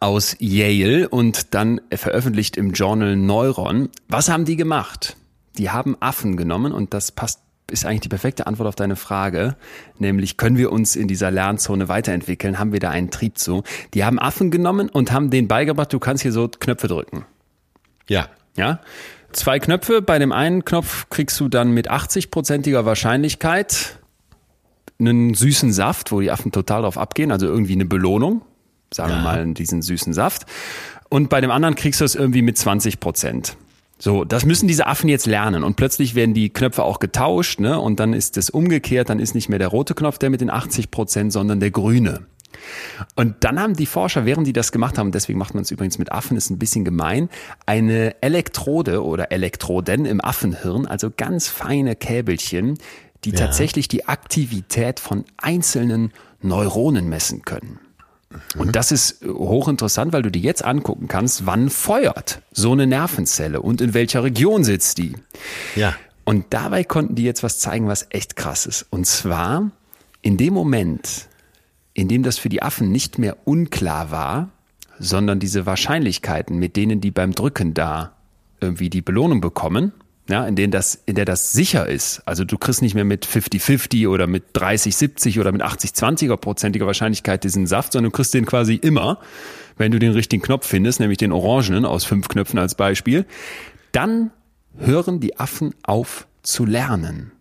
aus Yale und dann veröffentlicht im Journal Neuron. Was haben die gemacht? Die haben Affen genommen und das passt ist eigentlich die perfekte Antwort auf deine Frage, nämlich können wir uns in dieser Lernzone weiterentwickeln, haben wir da einen Trieb zu. Die haben Affen genommen und haben denen beigebracht, du kannst hier so Knöpfe drücken. Ja. Ja? Zwei Knöpfe, bei dem einen Knopf kriegst du dann mit 80-prozentiger Wahrscheinlichkeit einen süßen Saft, wo die Affen total drauf abgehen, also irgendwie eine Belohnung, sagen wir mal diesen süßen Saft. Und bei dem anderen kriegst du es irgendwie mit 20 Prozent. So, das müssen diese Affen jetzt lernen und plötzlich werden die Knöpfe auch getauscht, ne? Und dann ist es umgekehrt, dann ist nicht mehr der rote Knopf der mit den 80 Prozent, sondern der grüne. Und dann haben die Forscher, während die das gemacht haben, deswegen macht man es übrigens mit Affen, ist ein bisschen gemein, eine Elektrode oder Elektroden im Affenhirn, also ganz feine Käbelchen, die tatsächlich die Aktivität von einzelnen Neuronen messen können. Und das ist hochinteressant, weil du dir jetzt angucken kannst, wann feuert so eine Nervenzelle und in welcher Region sitzt die. Ja. Und dabei konnten die jetzt was zeigen, was echt krass ist. Und zwar in dem Moment, in dem das für die Affen nicht mehr unklar war, sondern diese Wahrscheinlichkeiten, mit denen die beim Drücken da irgendwie die Belohnung bekommen, ja, in denen das, in der das sicher ist. Also du kriegst nicht mehr mit 50-50 oder mit 30-70 oder mit 80-20er prozentiger Wahrscheinlichkeit diesen Saft, sondern du kriegst den quasi immer, wenn du den richtigen Knopf findest, nämlich den orangenen aus fünf Knöpfen als Beispiel. Dann hören die Affen auf zu lernen.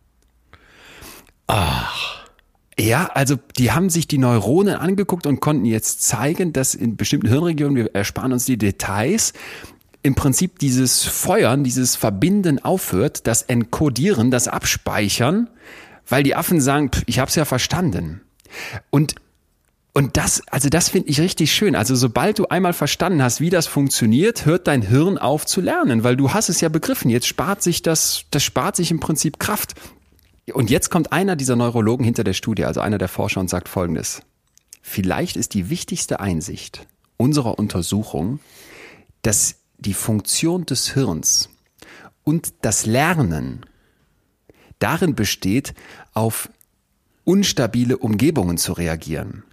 Ja, also die haben sich die Neuronen angeguckt und konnten jetzt zeigen, dass in bestimmten Hirnregionen, wir ersparen uns die Details, im Prinzip dieses Feuern, dieses Verbinden aufhört, das Encodieren, das Abspeichern, weil die Affen sagen, "Pff, ich habe es ja verstanden. Und und das, also das finde ich richtig schön. Also sobald du einmal verstanden hast, wie das funktioniert, hört dein Hirn auf zu lernen, weil du hast es ja begriffen. Jetzt spart sich das, das spart sich im Prinzip Kraft. Und jetzt kommt einer dieser Neurologen hinter der Studie, also einer der Forscher und sagt Folgendes. Vielleicht ist die wichtigste Einsicht unserer Untersuchung, dass die Funktion des Hirns und das Lernen darin besteht, auf unstabile Umgebungen zu reagieren.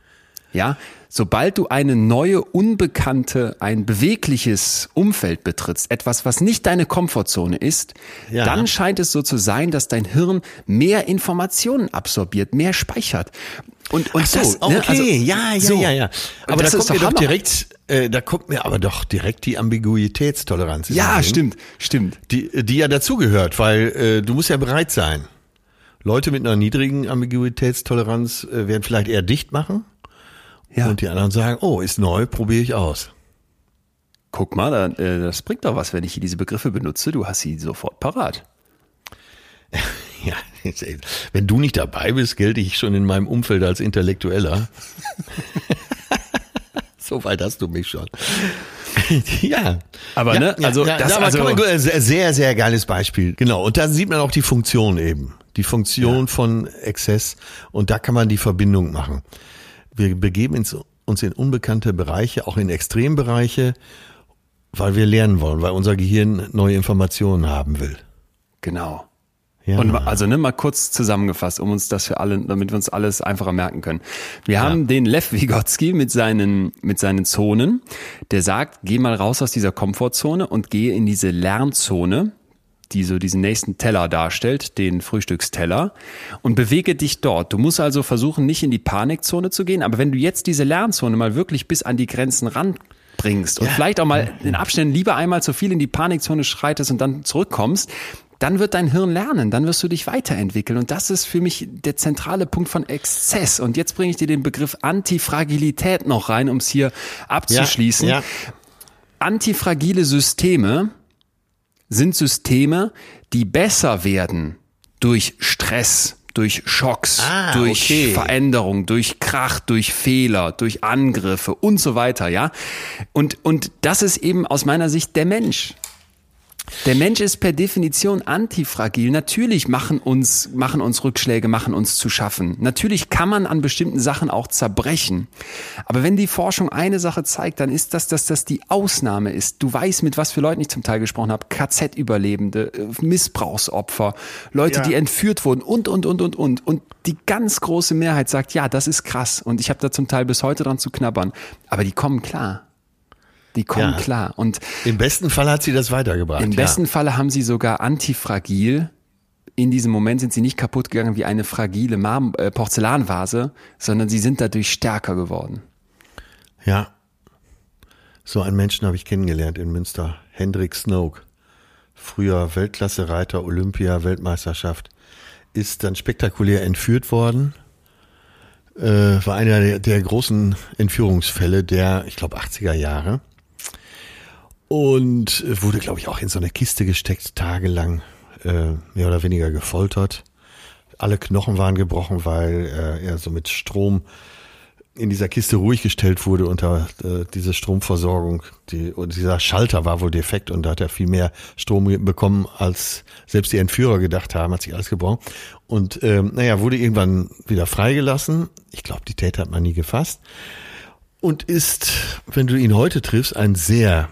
Ja, sobald du eine neue, unbekannte, ein bewegliches Umfeld betrittst, etwas, was nicht deine Komfortzone ist, Ja. dann scheint es so zu sein, dass dein Hirn mehr Informationen absorbiert, mehr speichert. Und, und Ach so, das, okay, ne, also, ja, ja, so. ja, ja. Aber da das kommt ist mir doch Hammer. direkt, äh, da kommt mir aber doch direkt die Ambiguitätstoleranz. Ja, Sinn, stimmt, stimmt. Die, die ja dazugehört, weil äh, du musst ja bereit sein. Leute mit einer niedrigen Ambiguitätstoleranz äh, werden vielleicht eher dicht machen Ja. und die anderen sagen, oh, ist neu, probiere ich aus. Guck mal, da, äh, das bringt doch was, wenn ich hier diese Begriffe benutze. Du hast sie sofort parat. Ja, wenn du nicht dabei bist, gelte ich schon in meinem Umfeld als Intellektueller. so weit hast du mich schon. ja. Aber, ja, ne, also, ja, das- aber also- man, sehr, sehr, geiles Beispiel. Genau. Und da sieht man auch die Funktion eben. die Funktion ja. von Exzess und da kann man die Verbindung machen. Wir begeben uns in unbekannte Bereiche, auch in Extrembereiche, weil wir lernen wollen, weil unser Gehirn neue Informationen haben will. Genau. Ja. Und also ne, mal kurz zusammengefasst, um uns das für alle, damit wir uns alles einfacher merken können. Wir ja. haben den Lev Vygotsky mit seinen mit seinen Zonen, der sagt, geh mal raus aus dieser Komfortzone und gehe in diese Lernzone, die so diesen nächsten Teller darstellt, den Frühstücksteller, und bewege dich dort. Du musst also versuchen, nicht in die Panikzone zu gehen, aber wenn du jetzt diese Lernzone mal wirklich bis an die Grenzen ran bringst und ja. vielleicht auch mal in Abständen lieber einmal zu viel in die Panikzone schreitest und dann zurückkommst, dann wird dein Hirn lernen, dann wirst du dich weiterentwickeln. Und das ist für mich der zentrale Punkt von Exzess. Und jetzt bringe ich dir den Begriff Antifragilität noch rein, um es hier abzuschließen. Ja, ja. Antifragile Systeme sind Systeme, die besser werden durch Stress, durch Schocks, ah, durch okay. Veränderung, durch Krach, durch Fehler, durch Angriffe und so weiter, ja. Und, und das ist eben aus meiner Sicht der Mensch. Der Mensch ist per Definition antifragil. Natürlich machen uns, machen uns Rückschläge, machen uns zu schaffen. Natürlich kann man an bestimmten Sachen auch zerbrechen. Aber wenn die Forschung eine Sache zeigt, dann ist das, dass das die Ausnahme ist. Du weißt, mit was für Leuten ich zum Teil gesprochen habe. KZ-Überlebende, äh, Missbrauchsopfer, Leute, ja. die entführt wurden und, und, und, und, und. Und die ganz große Mehrheit sagt, ja, das ist krass. Und ich habe da zum Teil bis heute dran zu knabbern. Aber die kommen klar. Die kommen ja. klar. Und im besten Fall hat sie das weitergebracht. Im ja. besten Falle haben sie sogar antifragil. In diesem Moment sind sie nicht kaputt gegangen wie eine fragile Marm äh, Porzellanvase, sondern sie sind dadurch stärker geworden. Ja. So einen Menschen habe ich kennengelernt in Münster. Hendrik Snoke. Früher Weltklasse-Reiter, Olympia, Weltmeisterschaft. Ist dann spektakulär entführt worden äh, war einer der, der, großen Entführungsfälle der, ich glaube, 80er Jahre und wurde, glaube ich, auch in so eine Kiste gesteckt, tagelang, äh, mehr oder weniger gefoltert. Alle Knochen waren gebrochen, weil äh, er so mit Strom in dieser Kiste ruhig gestellt wurde unter äh, diese Stromversorgung. Die, und dieser Schalter war wohl defekt und da hat er viel mehr Strom bekommen, als selbst die Entführer gedacht haben, hat sich alles gebrochen. Und ähm, naja, wurde irgendwann wieder freigelassen. Ich glaube, die Täter hat man nie gefasst. Und ist, wenn du ihn heute triffst, ein sehr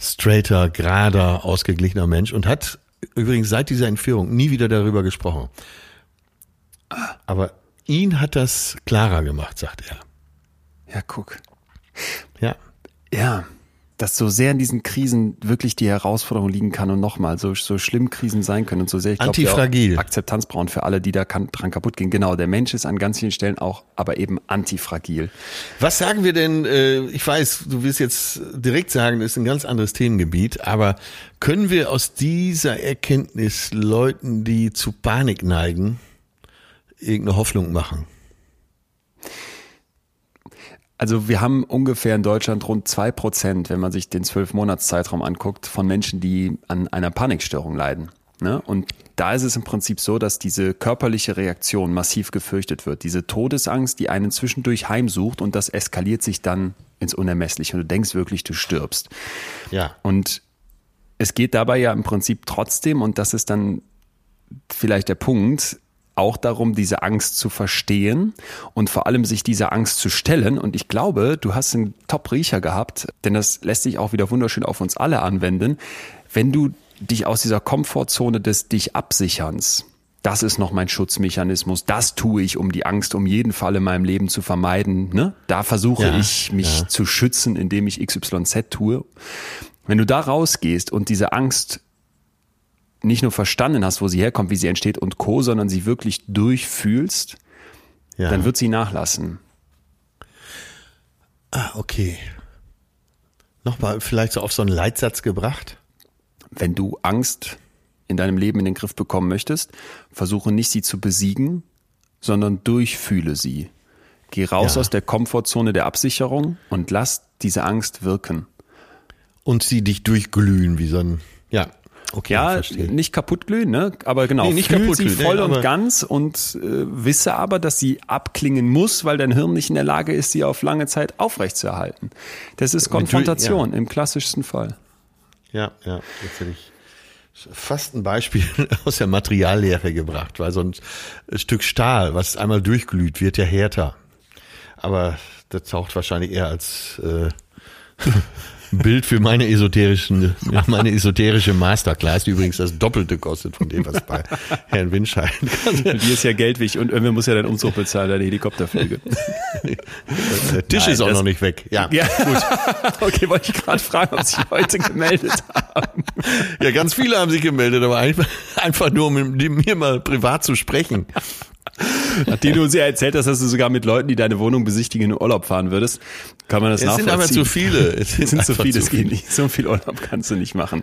straighter, gerader, ausgeglichener Mensch und hat übrigens seit dieser Entführung nie wieder darüber gesprochen. Aber ihn hat das klarer gemacht, sagt er. Ja, guck. Ja. Ja dass so sehr in diesen Krisen wirklich die Herausforderung liegen kann und nochmal so, so schlimm Krisen sein können und so sehr, ich glaube, Akzeptanz brauchen für alle, die da kann, dran kaputt gehen. Genau, der Mensch ist an ganz vielen Stellen auch, aber eben antifragil. Was sagen wir denn, äh, ich weiß, du willst jetzt direkt sagen, das ist ein ganz anderes Themengebiet, aber können wir aus dieser Erkenntnis Leuten, die zu Panik neigen, irgendeine Hoffnung machen? Also wir haben ungefähr in Deutschland rund zwei Prozent, wenn man sich den zwölf Monats Zeitraum anguckt, von Menschen, die an einer Panikstörung leiden. Ne? Und da ist es im Prinzip so, dass diese körperliche Reaktion massiv gefürchtet wird. Diese Todesangst, die einen zwischendurch heimsucht und das eskaliert sich dann ins Unermessliche und du denkst wirklich, du stirbst. Ja. Und es geht dabei ja im Prinzip trotzdem, und das ist dann vielleicht der Punkt, auch darum, diese Angst zu verstehen und vor allem sich dieser Angst zu stellen. Und ich glaube, du hast einen Top-Riecher gehabt, denn das lässt sich auch wieder wunderschön auf uns alle anwenden. Wenn du dich aus dieser Komfortzone des dich Absicherns, das ist noch mein Schutzmechanismus, das tue ich, um die Angst um jeden Fall in meinem Leben zu vermeiden. Ne? Da versuche ja, ich mich ja. zu schützen, indem ich XYZ tue. Wenn du da rausgehst und diese Angst nicht nur verstanden hast, wo sie herkommt, wie sie entsteht und Co., sondern sie wirklich durchfühlst, ja. dann wird sie nachlassen. Ah, okay. Nochmal vielleicht so auf so einen Leitsatz gebracht. Wenn du Angst in deinem Leben in den Griff bekommen möchtest, versuche nicht sie zu besiegen, sondern durchfühle sie. Geh raus ja. aus der Komfortzone der Absicherung und lass diese Angst wirken. Und sie dich durchglühen wie so ein. Okay, ja, nicht kaputt glühen, ne? Aber genau, nee, nicht kaputt sie voll nee, und ganz und äh, wisse aber, dass sie abklingen muss, weil dein Hirn nicht in der Lage ist, sie auf lange Zeit aufrechtzuerhalten. Das ist Konfrontation ja. im klassischsten Fall. Ja, ja, jetzt hätte ich fast ein Beispiel aus der Materiallehre gebracht, weil so ein Stück Stahl, was einmal durchglüht, wird ja härter. Aber das taucht wahrscheinlich eher als äh, Bild für meine esoterischen, meine esoterische Masterclass, die übrigens das Doppelte kostet von dem, was bei Herrn Winscheid Die ist ja Geld wichtig und irgendwer muss ja deinen Umzug bezahlen, deine Helikopterflüge. Der Tisch Nein, ist auch noch nicht weg. Ja, Ja, gut. Okay, wollte ich gerade fragen, ob sich Leute gemeldet haben. ja, ganz viele haben sich gemeldet, aber einfach, einfach nur, um mit mir mal privat zu sprechen. Nachdem du uns ja erzählt hast, dass du sogar mit Leuten, die deine Wohnung besichtigen, in Urlaub fahren würdest, kann man das Es sind nachvollziehen. aber zu viele. Es Es sind zu viele, es geht nicht. So viel Urlaub kannst du nicht machen.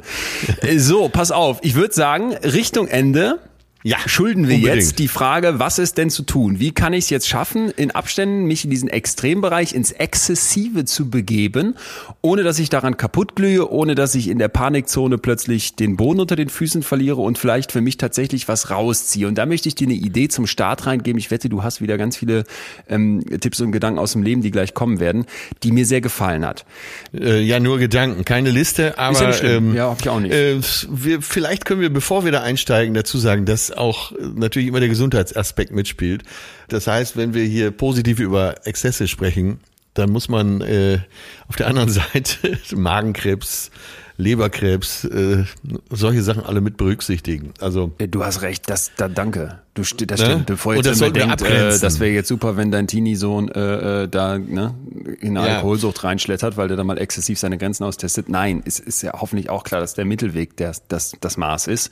Äh, So, pass auf. Ich würde sagen, Richtung Ende. Ja, schulden wir unbedingt. jetzt die Frage, was ist denn zu tun? Wie kann ich es jetzt schaffen, in Abständen mich in diesen Extrembereich, ins Exzessive zu begeben, ohne dass ich daran kaputt glühe, ohne dass ich in der Panikzone plötzlich den Boden unter den Füßen verliere und vielleicht für mich tatsächlich was rausziehe. Und da möchte ich dir eine Idee zum Start reingeben. Ich wette, du hast wieder ganz viele ähm, Tipps und Gedanken aus dem Leben, die gleich kommen werden, die mir sehr gefallen hat. Äh, ja, nur Gedanken, keine Liste, aber Ist ja ähm, Ja, hab ich auch nicht. Äh, wir, vielleicht können wir, bevor wir da einsteigen, dazu sagen, dass auch natürlich immer der Gesundheitsaspekt mitspielt. Das heißt, wenn wir hier positiv über Exzesse sprechen, dann muss man äh, auf der anderen Seite Magenkrebs, Leberkrebs, äh, solche Sachen alle mit berücksichtigen. Also Du hast recht, das, da, danke. Du, das Ne? stimmt. Bevor jetzt das denkt, äh, das wäre jetzt super, wenn dein Teenie-Sohn äh, äh, da ne, in eine Ja. Alkoholsucht reinschlittert, weil der da mal exzessiv seine Grenzen austestet. Nein, es ist ja hoffentlich auch klar, dass der Mittelweg der, das, das Maß ist,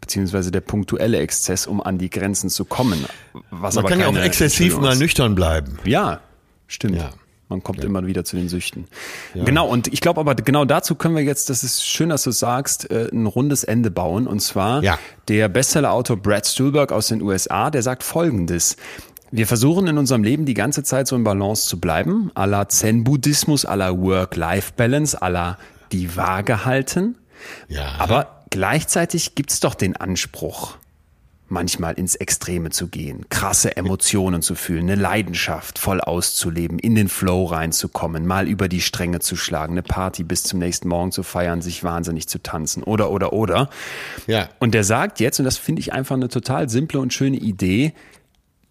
beziehungsweise der punktuelle Exzess, um an die Grenzen zu kommen. Was man aber kann ja auch exzessiv mal nüchtern bleiben. Ja, stimmt. Ja. Man kommt immer wieder zu den Süchten. Genau, und ich glaube aber, genau dazu können wir jetzt, das ist schön, dass du sagst, äh, ein rundes Ende bauen. Und zwar Ja. der Bestsellerautor Brad Stulberg aus den USA, der sagt folgendes. Wir versuchen in unserem Leben die ganze Zeit so in Balance zu bleiben, à la Zen-Buddhismus, à la Work-Life-Balance, à la die Waage halten. Ja. Aber gleichzeitig gibt's doch den Anspruch, manchmal ins Extreme zu gehen, krasse Emotionen zu fühlen, eine Leidenschaft voll auszuleben, in den Flow reinzukommen, mal über die Stränge zu schlagen, eine Party bis zum nächsten Morgen zu feiern, sich wahnsinnig zu tanzen oder, oder, oder. Ja. Und der sagt jetzt, und das finde ich einfach eine total simple und schöne Idee,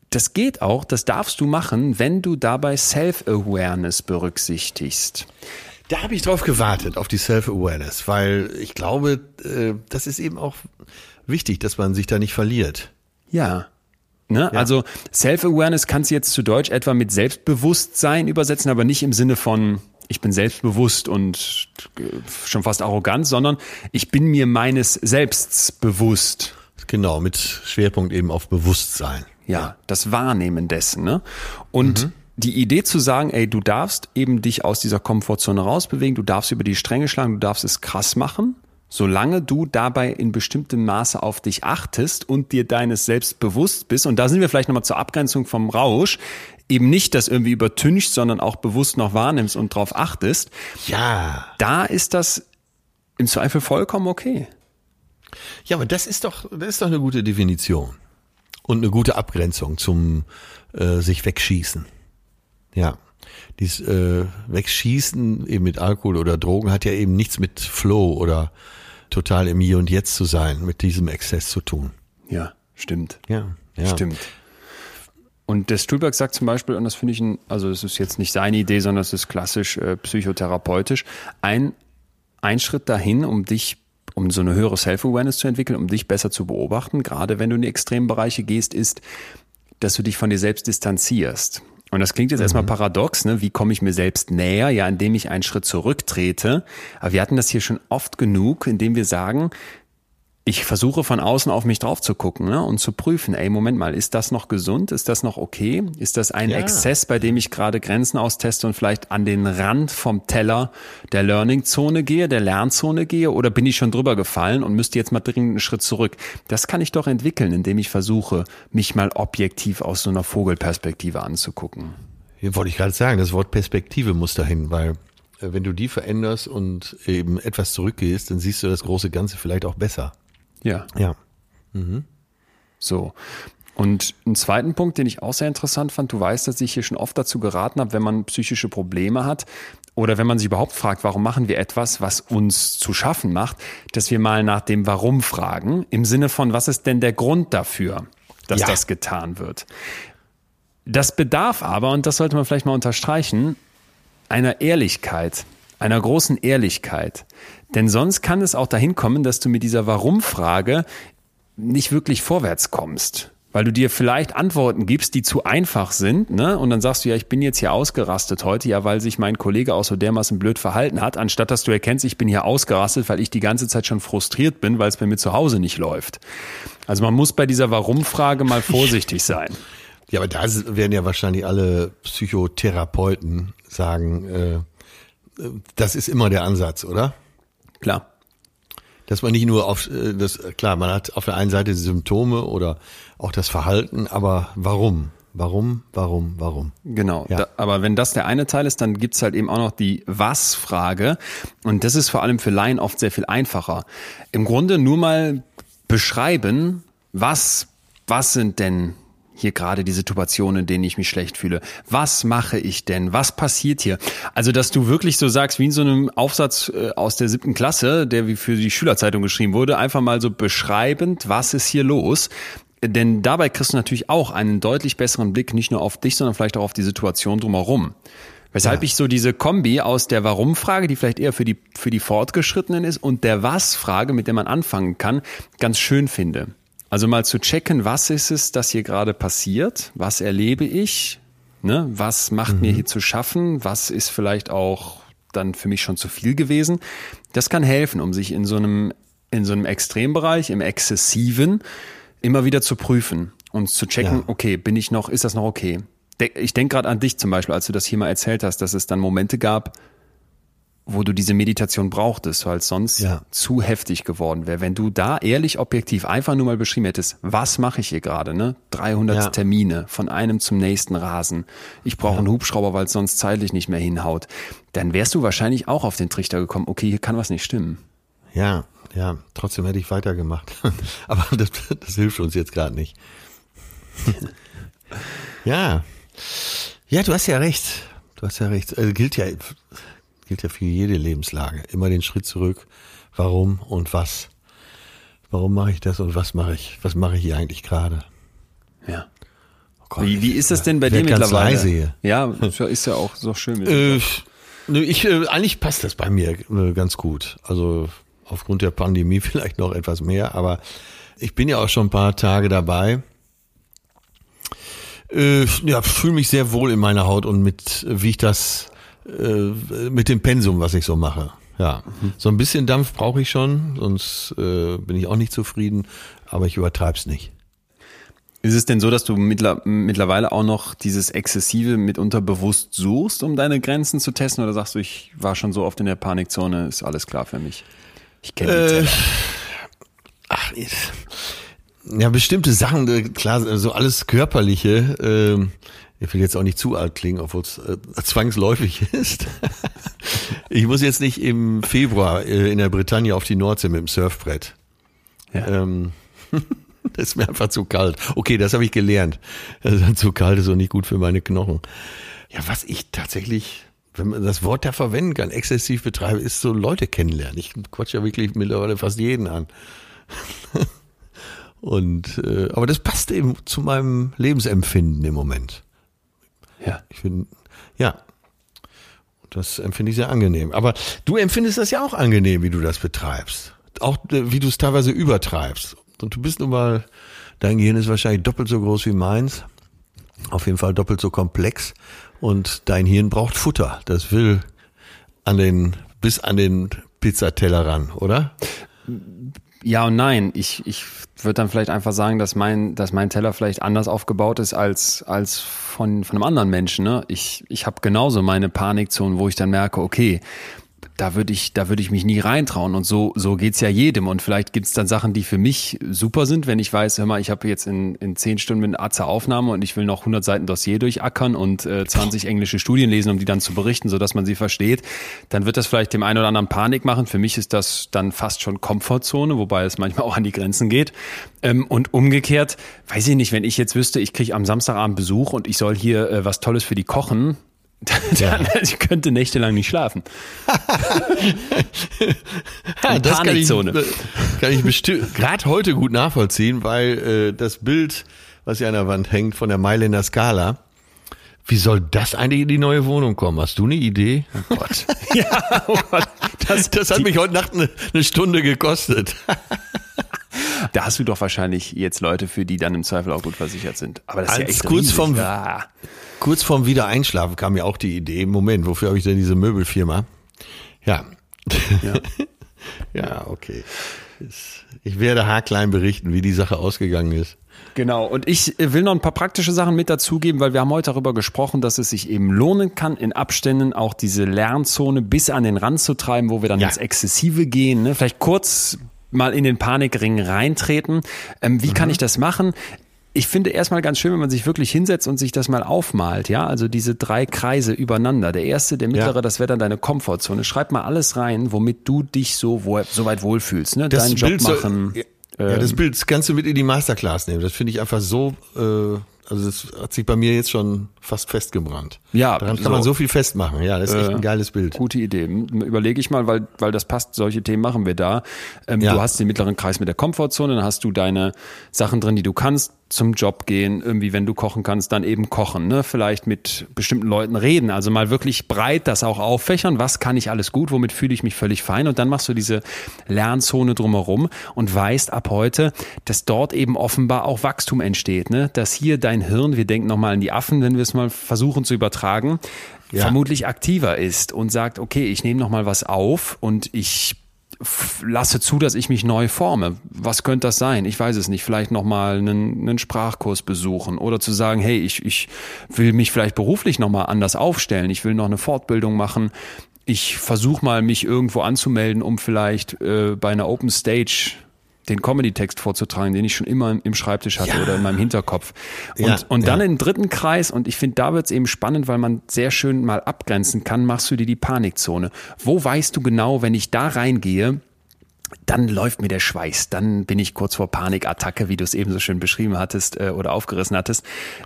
das geht auch, das darfst du machen, wenn du dabei Self-Awareness berücksichtigst. Da habe ich drauf gewartet, auf die Self-Awareness, weil ich glaube, äh, das ist eben auch wichtig, dass man sich da nicht verliert. Ja. Ne? Also Self-Awareness kannst du jetzt zu Deutsch etwa mit Selbstbewusstsein übersetzen, aber nicht im Sinne von ich bin selbstbewusst und äh, schon fast arrogant, sondern ich bin mir meines Selbsts bewusst. Genau, mit Schwerpunkt eben auf Bewusstsein. Ja, das Wahrnehmen dessen. Ne? Und die Idee zu sagen, ey, du darfst eben dich aus dieser Komfortzone rausbewegen, du darfst über die Stränge schlagen, du darfst es krass machen, solange du dabei in bestimmtem Maße auf dich achtest und dir deines selbst bewusst bist. Und da sind wir vielleicht nochmal zur Abgrenzung vom Rausch. Eben nicht das irgendwie übertüncht, sondern auch bewusst noch wahrnimmst und drauf achtest. Ja. Da ist das im Zweifel vollkommen okay. Ja, aber das ist doch, das ist doch eine gute Definition. Und eine gute Abgrenzung zum äh, sich wegschießen. Ja. Dieses äh, Wegschießen eben mit Alkohol oder Drogen hat ja eben nichts mit Flow oder total im Hier und Jetzt zu sein, mit diesem Exzess zu tun. Ja, stimmt. Ja, ja. Stimmt. Und der Stulberg sagt zum Beispiel, und das finde ich, ein, also es ist jetzt nicht seine Idee, sondern es ist klassisch äh, psychotherapeutisch, ein, ein Schritt dahin, um dich, um so eine höhere Self-Awareness zu entwickeln, um dich besser zu beobachten, gerade wenn du in die extremen Bereiche gehst, ist, dass du dich von dir selbst distanzierst. Und das klingt jetzt erstmal paradox, ne? Wie komme ich mir selbst näher? Ja, indem ich einen Schritt zurücktrete. Aber wir hatten das hier schon oft genug, indem wir sagen, ich versuche von außen auf mich drauf zu gucken ne, und zu prüfen, ey, Moment mal, ist das noch gesund? Ist das noch okay? Ist das ein Ja. Exzess, bei dem ich gerade Grenzen austeste und vielleicht an den Rand vom Teller der Learning-Zone gehe, der Lernzone gehe? Oder bin ich schon drüber gefallen und müsste jetzt mal dringend einen Schritt zurück? Das kann ich doch entwickeln, indem ich versuche, mich mal objektiv aus so einer Vogelperspektive anzugucken. Hier wollte ich gerade sagen, das Wort Perspektive muss dahin, weil äh, wenn du die veränderst und eben etwas zurückgehst, dann siehst du das große Ganze vielleicht auch besser. Ja. Ja. So. Und einen zweiten Punkt, den ich auch sehr interessant fand, du weißt, dass ich hier schon oft dazu geraten habe, wenn man psychische Probleme hat oder wenn man sich überhaupt fragt, warum machen wir etwas, was uns zu schaffen macht, dass wir mal nach dem Warum fragen, im Sinne von, was ist denn der Grund dafür, dass ja. das getan wird. Das bedarf aber, und das sollte man vielleicht mal unterstreichen, einer Ehrlichkeit, einer großen Ehrlichkeit. Denn sonst kann es auch dahin kommen, dass du mit dieser Warum-Frage nicht wirklich vorwärts kommst weil du dir vielleicht Antworten gibst, die zu einfach sind, ne? Und dann sagst du, ja, ich bin jetzt hier ausgerastet heute, ja, weil sich mein Kollege auch so dermaßen blöd verhalten hat, anstatt dass du erkennst, ich bin hier ausgerastet, weil ich die ganze Zeit schon frustriert bin, weil es bei mir zu Hause nicht läuft. Also man muss bei dieser Warum-Frage mal vorsichtig sein. Ja, aber da werden ja wahrscheinlich alle Psychotherapeuten sagen, äh, das ist immer der Ansatz, oder? Klar dass man nicht nur auf äh, das klar, man hat auf der einen Seite Symptome oder auch das Verhalten, aber warum? Warum, warum, warum? Genau. Ja. Da, aber wenn das der eine Teil ist, dann gibt's halt eben auch noch die Was-Frage. Und das ist vor allem für Laien oft sehr viel einfacher. Im Grunde nur mal beschreiben, was, was sind denn hier gerade die Situation, in denen ich mich schlecht fühle. Was mache ich denn? Was passiert hier? Also, dass du wirklich so sagst, wie in so einem Aufsatz äh, aus der siebten Klasse, der wie für die Schülerzeitung geschrieben wurde, einfach mal so beschreibend, was ist hier los? Denn dabei kriegst du natürlich auch einen deutlich besseren Blick nicht nur auf dich, sondern vielleicht auch auf die Situation drumherum. Weshalb ja. ich so diese Kombi aus der Warum-Frage, die vielleicht eher für die, für die Fortgeschrittenen ist, und der Was-Frage, mit der man anfangen kann, ganz schön finde. Also mal zu checken, was ist es, das hier gerade passiert? Was erlebe ich? Ne? Was macht mhm. mir hier zu schaffen? Was ist vielleicht auch dann für mich schon zu viel gewesen? Das kann helfen, um sich in so einem, in so einem Extrembereich, im Exzessiven, immer wieder zu prüfen und zu checken, ja. okay, bin ich noch, ist das noch okay? Ich denke gerade an dich zum Beispiel, als du das hier mal erzählt hast, dass es dann Momente gab, wo du diese Meditation brauchtest, weil es sonst ja. zu heftig geworden wäre. Wenn du da ehrlich objektiv einfach nur mal beschrieben hättest, was mache ich hier gerade, ne? 300 ja. Termine von einem zum nächsten Rasen. Ich brauche ja. einen Hubschrauber, weil es sonst zeitlich nicht mehr hinhaut. Dann wärst du wahrscheinlich auch auf den Trichter gekommen, okay, hier kann was nicht stimmen. Ja, ja, trotzdem hätte ich weitergemacht. Aber das, das hilft uns jetzt gerade nicht. ja. Ja, du hast ja recht. Du hast ja recht. Also gilt ja gilt ja für jede Lebenslage. Immer den Schritt zurück. Warum und was? Warum mache ich das und was mache ich? Was mache ich hier eigentlich gerade? Ja. Oh Gott, wie, wie ist das denn bei dir mittlerweile? Leise hier. Ja, ist ja auch so schön. Äh, ich, äh, eigentlich passt das bei mir äh, ganz gut. Also aufgrund der Pandemie vielleicht noch etwas mehr, aber ich bin ja auch schon ein paar Tage dabei. Äh, ja, fühle mich sehr wohl in meiner Haut und mit, wie ich das äh, mit dem Pensum, was ich so mache. Ja, mhm. so ein bisschen Dampf brauche ich schon, sonst äh, bin ich auch nicht zufrieden, aber ich übertreib's nicht. Ist es denn so, dass du mittlerweile auch noch dieses Exzessive mitunter bewusst suchst, um deine Grenzen zu testen? Oder sagst du, ich war schon so oft in der Panikzone, ist alles klar für mich? Ich kenne die äh, Ach, ja, bestimmte Sachen, äh, klar, so alles Körperliche, äh, ich will jetzt auch nicht zu alt klingen, obwohl es äh, zwangsläufig ist. ich muss jetzt nicht im Februar äh, in der Bretagne auf die Nordsee mit dem Surfbrett. Ja. Ähm, das ist mir einfach zu kalt. Okay, das habe ich gelernt. Das ist zu kalt ist und nicht gut für meine Knochen. Ja, was ich tatsächlich, wenn man das Wort da verwenden kann, exzessiv betreibe, ist so Leute kennenlernen. Ich quatsche ja wirklich mittlerweile fast jeden an. Und äh, aber das passt eben zu meinem Lebensempfinden im Moment. Ja. Ich finde, ja. Das empfinde ich sehr angenehm. Aber du empfindest das ja auch angenehm, wie du das betreibst. Auch äh, wie du es teilweise übertreibst. Und du bist nun mal, dein Gehirn ist wahrscheinlich doppelt so groß wie meins. Auf jeden Fall doppelt so komplex. Und dein Hirn braucht Futter. Das will an den, bis an den Pizzateller ran, oder? Ja und nein. Ich, ich würde dann vielleicht einfach sagen, dass mein, dass mein Teller vielleicht anders aufgebaut ist als, als von, von einem anderen Menschen. Ne? Ich, ich habe genauso meine Panikzone, wo ich dann merke, okay, da würde ich, da würde ich mich nie reintrauen. Und so, so geht's ja jedem. Und vielleicht gibt's dann Sachen, die für mich super sind, wenn ich weiß, hör mal, ich habe jetzt in, in zehn Stunden eine Arze Aufnahme und ich will noch 100 Seiten Dossier durchackern und äh, 20 englische Studien lesen, um die dann zu berichten, so dass man sie versteht. Dann wird das vielleicht dem einen oder anderen Panik machen. Für mich ist das dann fast schon Komfortzone, wobei es manchmal auch an die Grenzen geht. Ähm, und umgekehrt, weiß ich nicht, wenn ich jetzt wüsste, ich kriege am Samstagabend Besuch und ich soll hier äh, was Tolles für die kochen, dann, ja. ich könnte nächtelang nicht schlafen. ja, das kann ich, kann ich bestimmt gerade heute gut nachvollziehen, weil äh, das Bild, was hier an der Wand hängt von der Mailänder Skala, wie soll das eigentlich in die neue Wohnung kommen? Hast du eine Idee? Oh Gott. ja, oh Gott. Das, das hat mich heute Nacht eine, eine Stunde gekostet. Da hast du doch wahrscheinlich jetzt Leute, für die dann im Zweifel auch gut versichert sind. Aber das ist Als ja echt kurz riesig. vom ja. Kurz vorm Wiedereinschlafen kam mir auch die Idee, Moment, wofür habe ich denn diese Möbelfirma? Ja. Ja, ja okay. Ich werde haarklein berichten, wie die Sache ausgegangen ist. Genau, und ich will noch ein paar praktische Sachen mit dazugeben, weil wir haben heute darüber gesprochen, dass es sich eben lohnen kann, in Abständen auch diese Lernzone bis an den Rand zu treiben, wo wir dann ja. ins Exzessive gehen. Ne? Vielleicht kurz mal in den Panikring reintreten. Ähm, wie mhm. kann ich das machen? ich finde erstmal ganz schön, wenn man sich wirklich hinsetzt und sich das mal aufmalt, ja, also diese drei Kreise übereinander. Der erste, der mittlere, ja. das wäre dann deine Komfortzone. Schreib mal alles rein, womit du dich so, wo, so weit wohlfühlst, ne? Das Deinen Job machen. So, ja, ähm, das Bild kannst du mit in die Masterclass nehmen. Das finde ich einfach so, äh, also das hat sich bei mir jetzt schon fast festgebrannt. Ja, daran kann so. man so viel festmachen. Ja, das ist echt ein geiles Bild. Gute Idee. Überlege ich mal, weil weil das passt. Solche Themen machen wir da. Ähm, ja. Du hast den mittleren Kreis mit der Komfortzone, dann hast du deine Sachen drin, die du kannst zum Job gehen, irgendwie, wenn du kochen kannst, dann eben kochen, ne? Vielleicht mit bestimmten Leuten reden, also mal wirklich breit das auch auffächern, was kann ich alles gut, womit fühle ich mich völlig fein und dann machst du diese Lernzone drumherum und weißt ab heute, dass dort eben offenbar auch Wachstum entsteht, ne? Dass hier dein Hirn, wir denken nochmal an die Affen, wenn wir es mal versuchen zu übertragen, ja. vermutlich aktiver ist und sagt, okay, ich nehme nochmal was auf und ich lasse zu, dass ich mich neu forme. Was könnte das sein? Ich weiß es nicht. Vielleicht nochmal einen, einen Sprachkurs besuchen oder zu sagen, hey, ich, ich will mich vielleicht beruflich nochmal anders aufstellen. Ich will noch eine Fortbildung machen. Ich versuche mal, mich irgendwo anzumelden, um vielleicht äh, bei einer Open Stage den Comedy-Text vorzutragen, den ich schon immer im Schreibtisch hatte ja. oder in meinem Hinterkopf. Und, ja, und dann ja. im dritten Kreis, und ich finde, da wird es eben spannend, weil man sehr schön mal abgrenzen kann, machst du dir die Panikzone. Wo weißt du genau, wenn ich da reingehe, dann läuft mir der Schweiß, dann bin ich kurz vor Panikattacke, wie du es eben so schön beschrieben hattest äh, oder aufgerissen hattest.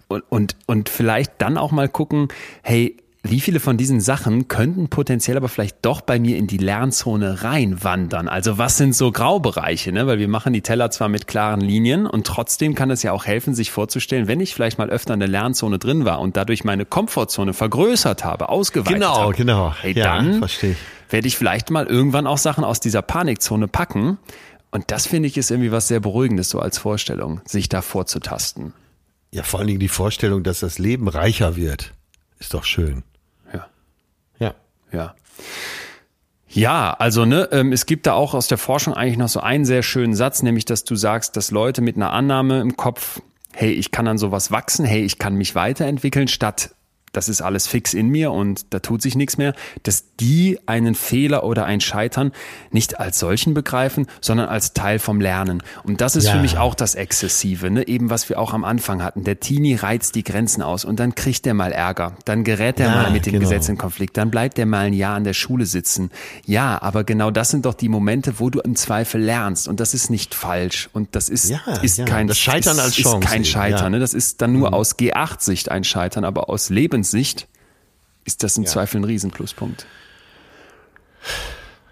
Und, und, und vielleicht dann auch mal gucken, hey, wie viele von diesen Sachen könnten potenziell aber vielleicht doch bei mir in die Lernzone reinwandern? Also was sind so Graubereiche? Ne? Weil wir machen die Teller zwar mit klaren Linien und trotzdem kann es ja auch helfen, sich vorzustellen, wenn ich vielleicht mal öfter in der Lernzone drin war und dadurch meine Komfortzone vergrößert habe, ausgeweitet genau, habe. Genau, genau. Hey, ja, dann werde ich vielleicht mal irgendwann auch Sachen aus dieser Panikzone packen. Und das finde ich ist irgendwie was sehr Beruhigendes so als Vorstellung, sich da vorzutasten. Ja, vor allen Dingen die Vorstellung, dass das Leben reicher wird. Ist doch schön. Ja. Ja, also ne, ähm, es gibt da auch aus der Forschung eigentlich noch so einen sehr schönen Satz, nämlich dass du sagst, dass Leute mit einer Annahme im Kopf, hey, ich kann an sowas wachsen, hey, ich kann mich weiterentwickeln, statt das ist alles fix in mir und da tut sich nichts mehr, dass die einen Fehler oder ein Scheitern nicht als solchen begreifen, sondern als Teil vom Lernen. Und das ist ja. für mich auch das Exzessive, ne? eben was wir auch am Anfang hatten. Der Teenie reizt die Grenzen aus und dann kriegt er mal Ärger, dann gerät er ja, mal mit dem genau. Gesetz in Konflikt, dann bleibt er mal ein Jahr an der Schule sitzen. Ja, aber genau das sind doch die Momente, wo du im Zweifel lernst und das ist nicht falsch und das ist, ja, ist kein das Scheitern ist, als Chance. Ist kein Scheitern, ne? das ist dann nur mhm. aus G8-Sicht ein Scheitern, aber aus Leben Lebenssicht ist das im ja. Zweifel ein Riesenpluspunkt.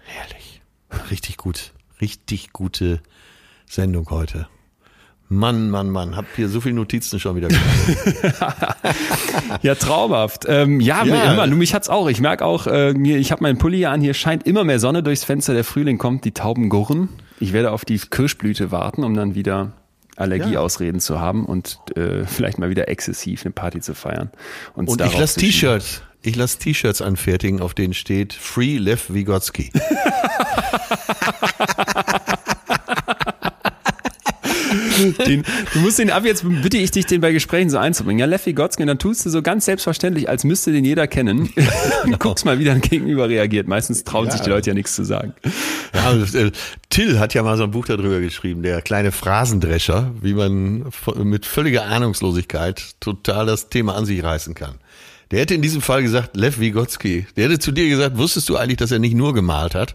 Herrlich. Richtig gut. Richtig gute Sendung heute. Mann, Mann, Mann, hab hier so viele Notizen schon wieder gemacht. ja, traumhaft. Ähm, ja, ja. immer. Mich hat's auch. Ich merke auch, äh, ich habe meinen Pulli an. Hier scheint immer mehr Sonne durchs Fenster. Der Frühling kommt, die Tauben gurren. Ich werde auf die Kirschblüte warten, um dann wieder Allergieausreden ja. zu haben und äh, vielleicht mal wieder exzessiv eine Party zu feiern. Und, ich lasse T-Shirts. Ich lasse T-Shirts anfertigen, auf denen steht Free Lev Vygotsky. Den, du musst den ab jetzt bitte ich dich, den bei Gesprächen so einzubringen. Ja, Leffi Gotzke, dann tust du so ganz selbstverständlich, als müsste den jeder kennen. Guckst mal, wie dein Gegenüber reagiert. Meistens trauen ja. sich die Leute ja nichts zu sagen. Ja, äh, Till hat ja mal so ein Buch darüber geschrieben, der kleine Phrasendrescher, wie man mit völliger Ahnungslosigkeit total das Thema an sich reißen kann. Der hätte in diesem Fall gesagt, Lev Vygotsky. Der hätte zu dir gesagt, wusstest du eigentlich, dass er nicht nur gemalt hat?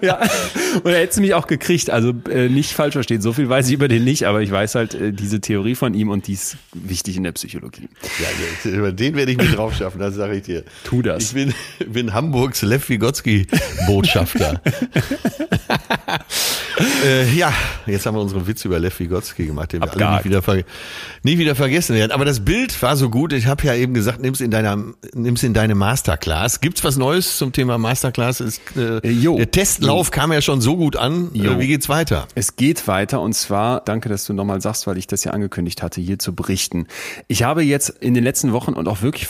ja. Und er hätte mich auch gekriegt. Also äh, nicht falsch verstehen. So viel weiß ich über den nicht, aber ich weiß halt äh, diese Theorie von ihm und die ist wichtig in der Psychologie. Ja, über den werde ich mir drauf schaffen, das sage ich dir. Tu das. Ich bin, bin Hamburgs Lev Vygotsky Botschafter. äh, ja, jetzt haben wir unseren Witz über Lev Vygotsky gemacht, den wir alle nie wieder, nie wieder vergessen werden. Aber das Bild war so gut. Ich habe ja eben gesagt, nimm's in deiner, nimm's in deine Masterclass. Gibt's was Neues zum Thema Masterclass? Ist, äh, äh der Testlauf kam ja schon so gut an. Äh, jo. Wie geht's weiter? Es geht weiter und zwar, danke, dass du nochmal sagst, weil ich das ja angekündigt hatte, hier zu berichten. Ich habe jetzt in den letzten Wochen und auch wirklich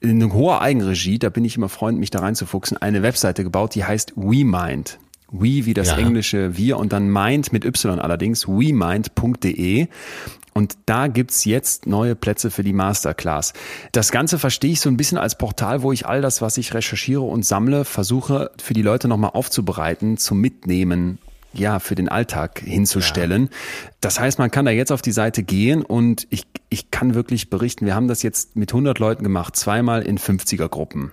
in hoher Eigenregie, da bin ich immer Freund, mich da reinzufuchsen, eine Webseite gebaut, die heißt WeMind. We wie das ja. englische wir und dann Mind mit Y allerdings, wemind.de. Und da gibt's jetzt neue Plätze für die Masterclass. Das Ganze verstehe ich so ein bisschen als Portal, wo ich all das, was ich recherchiere und sammle, versuche für die Leute nochmal aufzubereiten, zum Mitnehmen ja, für den Alltag hinzustellen. Ja. Das heißt, man kann da jetzt auf die Seite gehen und ich, ich kann wirklich berichten, wir haben das jetzt mit 100 Leuten gemacht, zweimal in 50er Gruppen.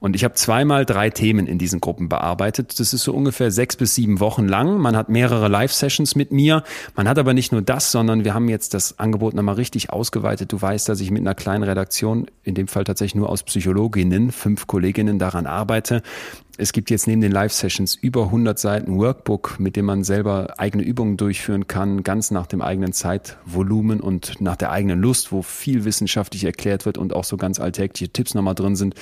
Und ich habe zweimal drei Themen in diesen Gruppen bearbeitet. Das ist so ungefähr sechs bis sieben Wochen lang. Man hat mehrere Live-Sessions mit mir. Man hat aber nicht nur das, sondern wir haben jetzt das Angebot nochmal richtig ausgeweitet. Du weißt, dass ich mit einer kleinen Redaktion, in dem Fall tatsächlich nur aus Psychologinnen, fünf Kolleginnen daran arbeite. Es gibt jetzt neben den Live-Sessions über 100 Seiten Workbook, mit dem man selber eigene Übungen durchführen kann, ganz nach dem eigenen Zeitvolumen und nach der eigenen Lust, wo viel wissenschaftlich erklärt wird und auch so ganz alltägliche Tipps nochmal drin sind.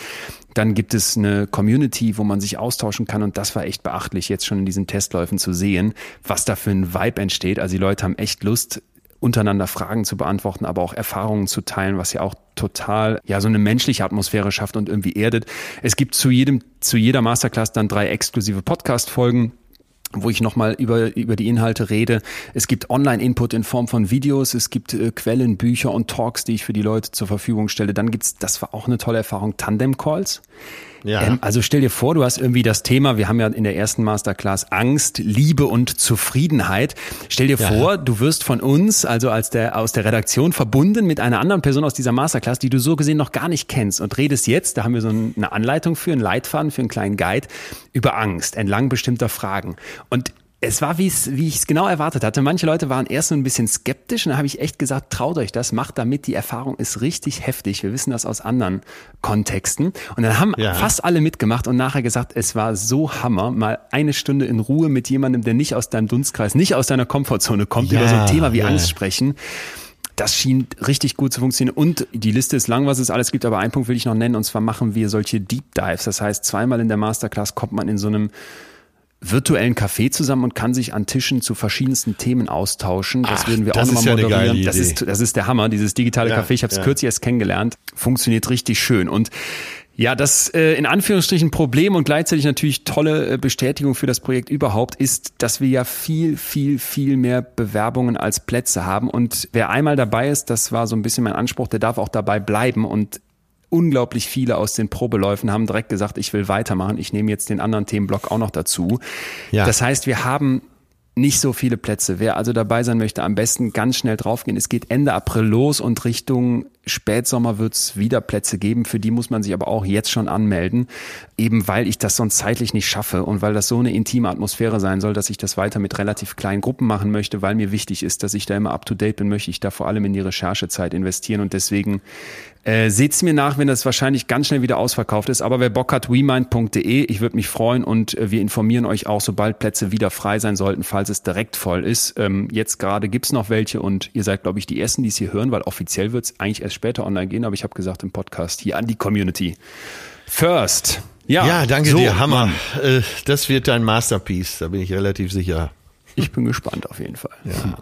Dann gibt es eine Community, wo man sich austauschen kann und das war echt beachtlich, jetzt schon in diesen Testläufen zu sehen, was da für ein Vibe entsteht. Also die Leute haben echt Lust, untereinander Fragen zu beantworten, aber auch Erfahrungen zu teilen, was ja auch total ja so eine menschliche Atmosphäre schafft und irgendwie erdet. Es gibt zu jedem zu jeder Masterclass dann drei exklusive Podcast Folgen wo ich nochmal über, über die Inhalte rede. Es gibt Online-Input in Form von Videos, es gibt äh, Quellen, Bücher und Talks, die ich für die Leute zur Verfügung stelle. Dann gibt's, das war auch eine tolle Erfahrung, Tandem-Calls. Ja. Ähm, also stell dir vor, du hast irgendwie das Thema, wir haben ja in der ersten Masterclass Angst, Liebe und Zufriedenheit. Stell dir ja. vor, du wirst von uns, also als der, aus der Redaktion verbunden mit einer anderen Person aus dieser Masterclass, die du so gesehen noch gar nicht kennst und redest jetzt, da haben wir so eine Anleitung für, einen Leitfaden, für einen kleinen Guide über Angst entlang bestimmter Fragen. Und es war, wie es, wie ich es genau erwartet hatte. Manche Leute waren erst so ein bisschen skeptisch und da habe ich echt gesagt, traut euch das, macht damit, die Erfahrung ist richtig heftig. Wir wissen das aus anderen Kontexten. Und dann haben ja. fast alle mitgemacht und nachher gesagt, es war so Hammer, mal eine Stunde in Ruhe mit jemandem, der nicht aus deinem Dunstkreis, nicht aus deiner Komfortzone kommt, ja, über so ein Thema wie ja. Angst sprechen das schien richtig gut zu funktionieren. Und die Liste ist lang, was es alles gibt, aber einen Punkt will ich noch nennen, und zwar machen wir solche Deep Dives. Das heißt, zweimal in der Masterclass kommt man in so einem virtuellen Café zusammen und kann sich an Tischen zu verschiedensten Themen austauschen. Das Ach, würden wir auch nochmal ja moderieren. Das ist, das ist der Hammer, dieses digitale ja, Café. Ich habe es ja. kürzlich erst kennengelernt. Funktioniert richtig schön. Und ja, das äh, in Anführungsstrichen Problem und gleichzeitig natürlich tolle äh, Bestätigung für das Projekt überhaupt ist, dass wir ja viel, viel, viel mehr Bewerbungen als Plätze haben. Und wer einmal dabei ist, das war so ein bisschen mein Anspruch, der darf auch dabei bleiben. Und unglaublich viele aus den Probeläufen haben direkt gesagt, ich will weitermachen. Ich nehme jetzt den anderen Themenblock auch noch dazu. Ja. Das heißt, wir haben nicht so viele Plätze. Wer also dabei sein möchte, am besten ganz schnell draufgehen. Es geht Ende April los und Richtung Spätsommer wird es wieder Plätze geben. Für die muss man sich aber auch jetzt schon anmelden, eben weil ich das sonst zeitlich nicht schaffe und weil das so eine intime Atmosphäre sein soll, dass ich das weiter mit relativ kleinen Gruppen machen möchte, weil mir wichtig ist, dass ich da immer up to date bin, möchte ich da vor allem in die Recherchezeit investieren und deswegen äh, seht's mir nach, wenn das wahrscheinlich ganz schnell wieder ausverkauft ist. Aber wer Bock hat, wemind.de, ich würde mich freuen und äh, wir informieren euch auch, sobald Plätze wieder frei sein sollten, falls es direkt voll ist. Ähm, jetzt gerade gibt's noch welche und ihr seid, glaube ich, die Ersten, die es hier hören, weil offiziell wird's eigentlich erst später online gehen. Aber ich habe gesagt im Podcast hier an die Community. First. Ja, ja danke so, dir, Hammer. Mann. Äh, das wird dein Masterpiece, da bin ich relativ sicher. Ich bin gespannt auf jeden Fall. Ja.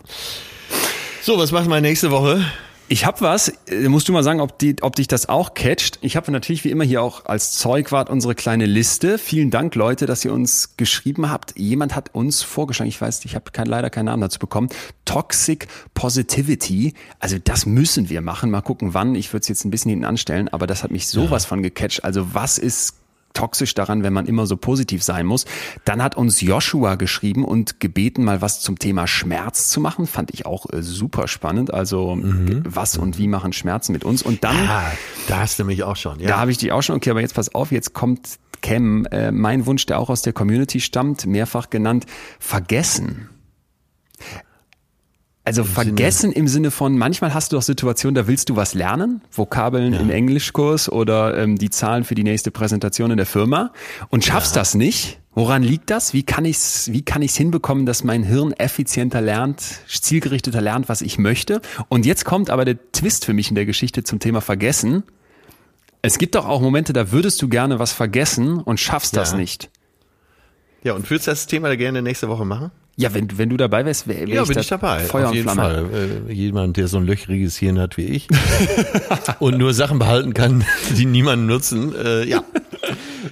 So, was machen wir nächste Woche? Ich habe was, äh, musst du mal sagen, ob, die, ob dich das auch catcht. Ich habe natürlich wie immer hier auch als Zeugwart unsere kleine Liste. Vielen Dank, Leute, dass ihr uns geschrieben habt. Jemand hat uns vorgeschlagen, ich weiß, ich habe kein, leider keinen Namen dazu bekommen, Toxic Positivity. Also das müssen wir machen. Mal gucken, wann. Ich würde es jetzt ein bisschen hinten anstellen, aber das hat mich sowas ja. von gecatcht. Also was ist toxisch daran, wenn man immer so positiv sein muss. Dann hat uns Joshua geschrieben und gebeten, mal was zum Thema Schmerz zu machen. Fand ich auch äh, super spannend. Also mhm. was und wie machen Schmerzen mit uns? Und dann. Ah, da hast du mich auch schon. Ja. Da habe ich dich auch schon. Okay, aber jetzt pass auf, jetzt kommt Cam, äh, mein Wunsch, der auch aus der Community stammt, mehrfach genannt, vergessen. Also Im vergessen Sinne. im Sinne von, manchmal hast du doch Situationen, da willst du was lernen, Vokabeln ja. im Englischkurs oder ähm, die Zahlen für die nächste Präsentation in der Firma und schaffst ja. das nicht. Woran liegt das? Wie kann ich's, wie kann ich's hinbekommen, dass mein Hirn effizienter lernt, zielgerichteter lernt, was ich möchte? Und jetzt kommt aber der Twist für mich in der Geschichte zum Thema Vergessen. Es gibt doch auch Momente, da würdest du gerne was vergessen und schaffst ja. das nicht. Ja, und würdest du das Thema gerne nächste Woche machen? Ja, wenn, wenn du dabei wärst, wäre wär ja, ich, bin ich dabei. Feuer Auf jeden Fall. Äh, jemand, der so ein löchriges Hirn hat wie ich und nur Sachen behalten kann, die niemanden nutzen, äh, ja,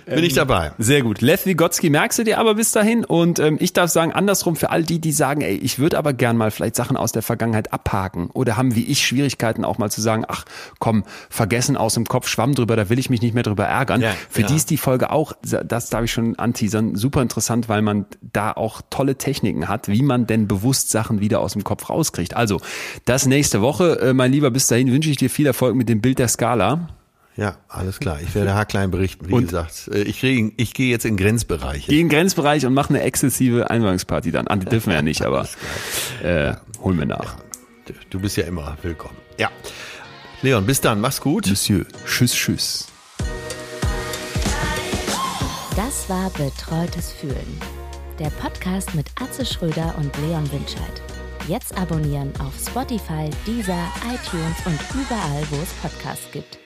bin ich dabei. Sehr gut. Lev Vygotsky merkst du dir aber bis dahin. Und ähm, ich darf sagen, andersrum für all die, die sagen, ey, ich würde aber gern mal vielleicht Sachen aus der Vergangenheit abhaken oder haben wie ich Schwierigkeiten auch mal zu sagen, ach komm, vergessen aus dem Kopf, schwamm drüber, da will ich mich nicht mehr drüber ärgern. Ja, für ja. die ist die Folge auch, das darf ich schon anteasern, super interessant, weil man da auch tolle Techniken hat, wie man denn bewusst Sachen wieder aus dem Kopf rauskriegt. Also, das nächste Woche. Äh, mein Lieber, bis dahin wünsche ich dir viel Erfolg mit dem Bild der Skala. Ja, alles klar. Ich werde haarklein berichten, wie und gesagt. Äh, ich, kriege, ich gehe jetzt in Grenzbereiche. Geh in Grenzbereich und mach eine exzessive Einweihungsparty dann. An, dürfen wir ja nicht, aber äh, holen wir nach. Ja, du bist ja immer willkommen. Ja. Leon, bis dann. Mach's gut. Monsieur. Tschüss, tschüss. Das war Betreutes Fühlen. Der Podcast mit Atze Schröder und Leon Winscheid. Jetzt abonnieren auf Spotify, Deezer, iTunes und überall, wo es Podcasts gibt.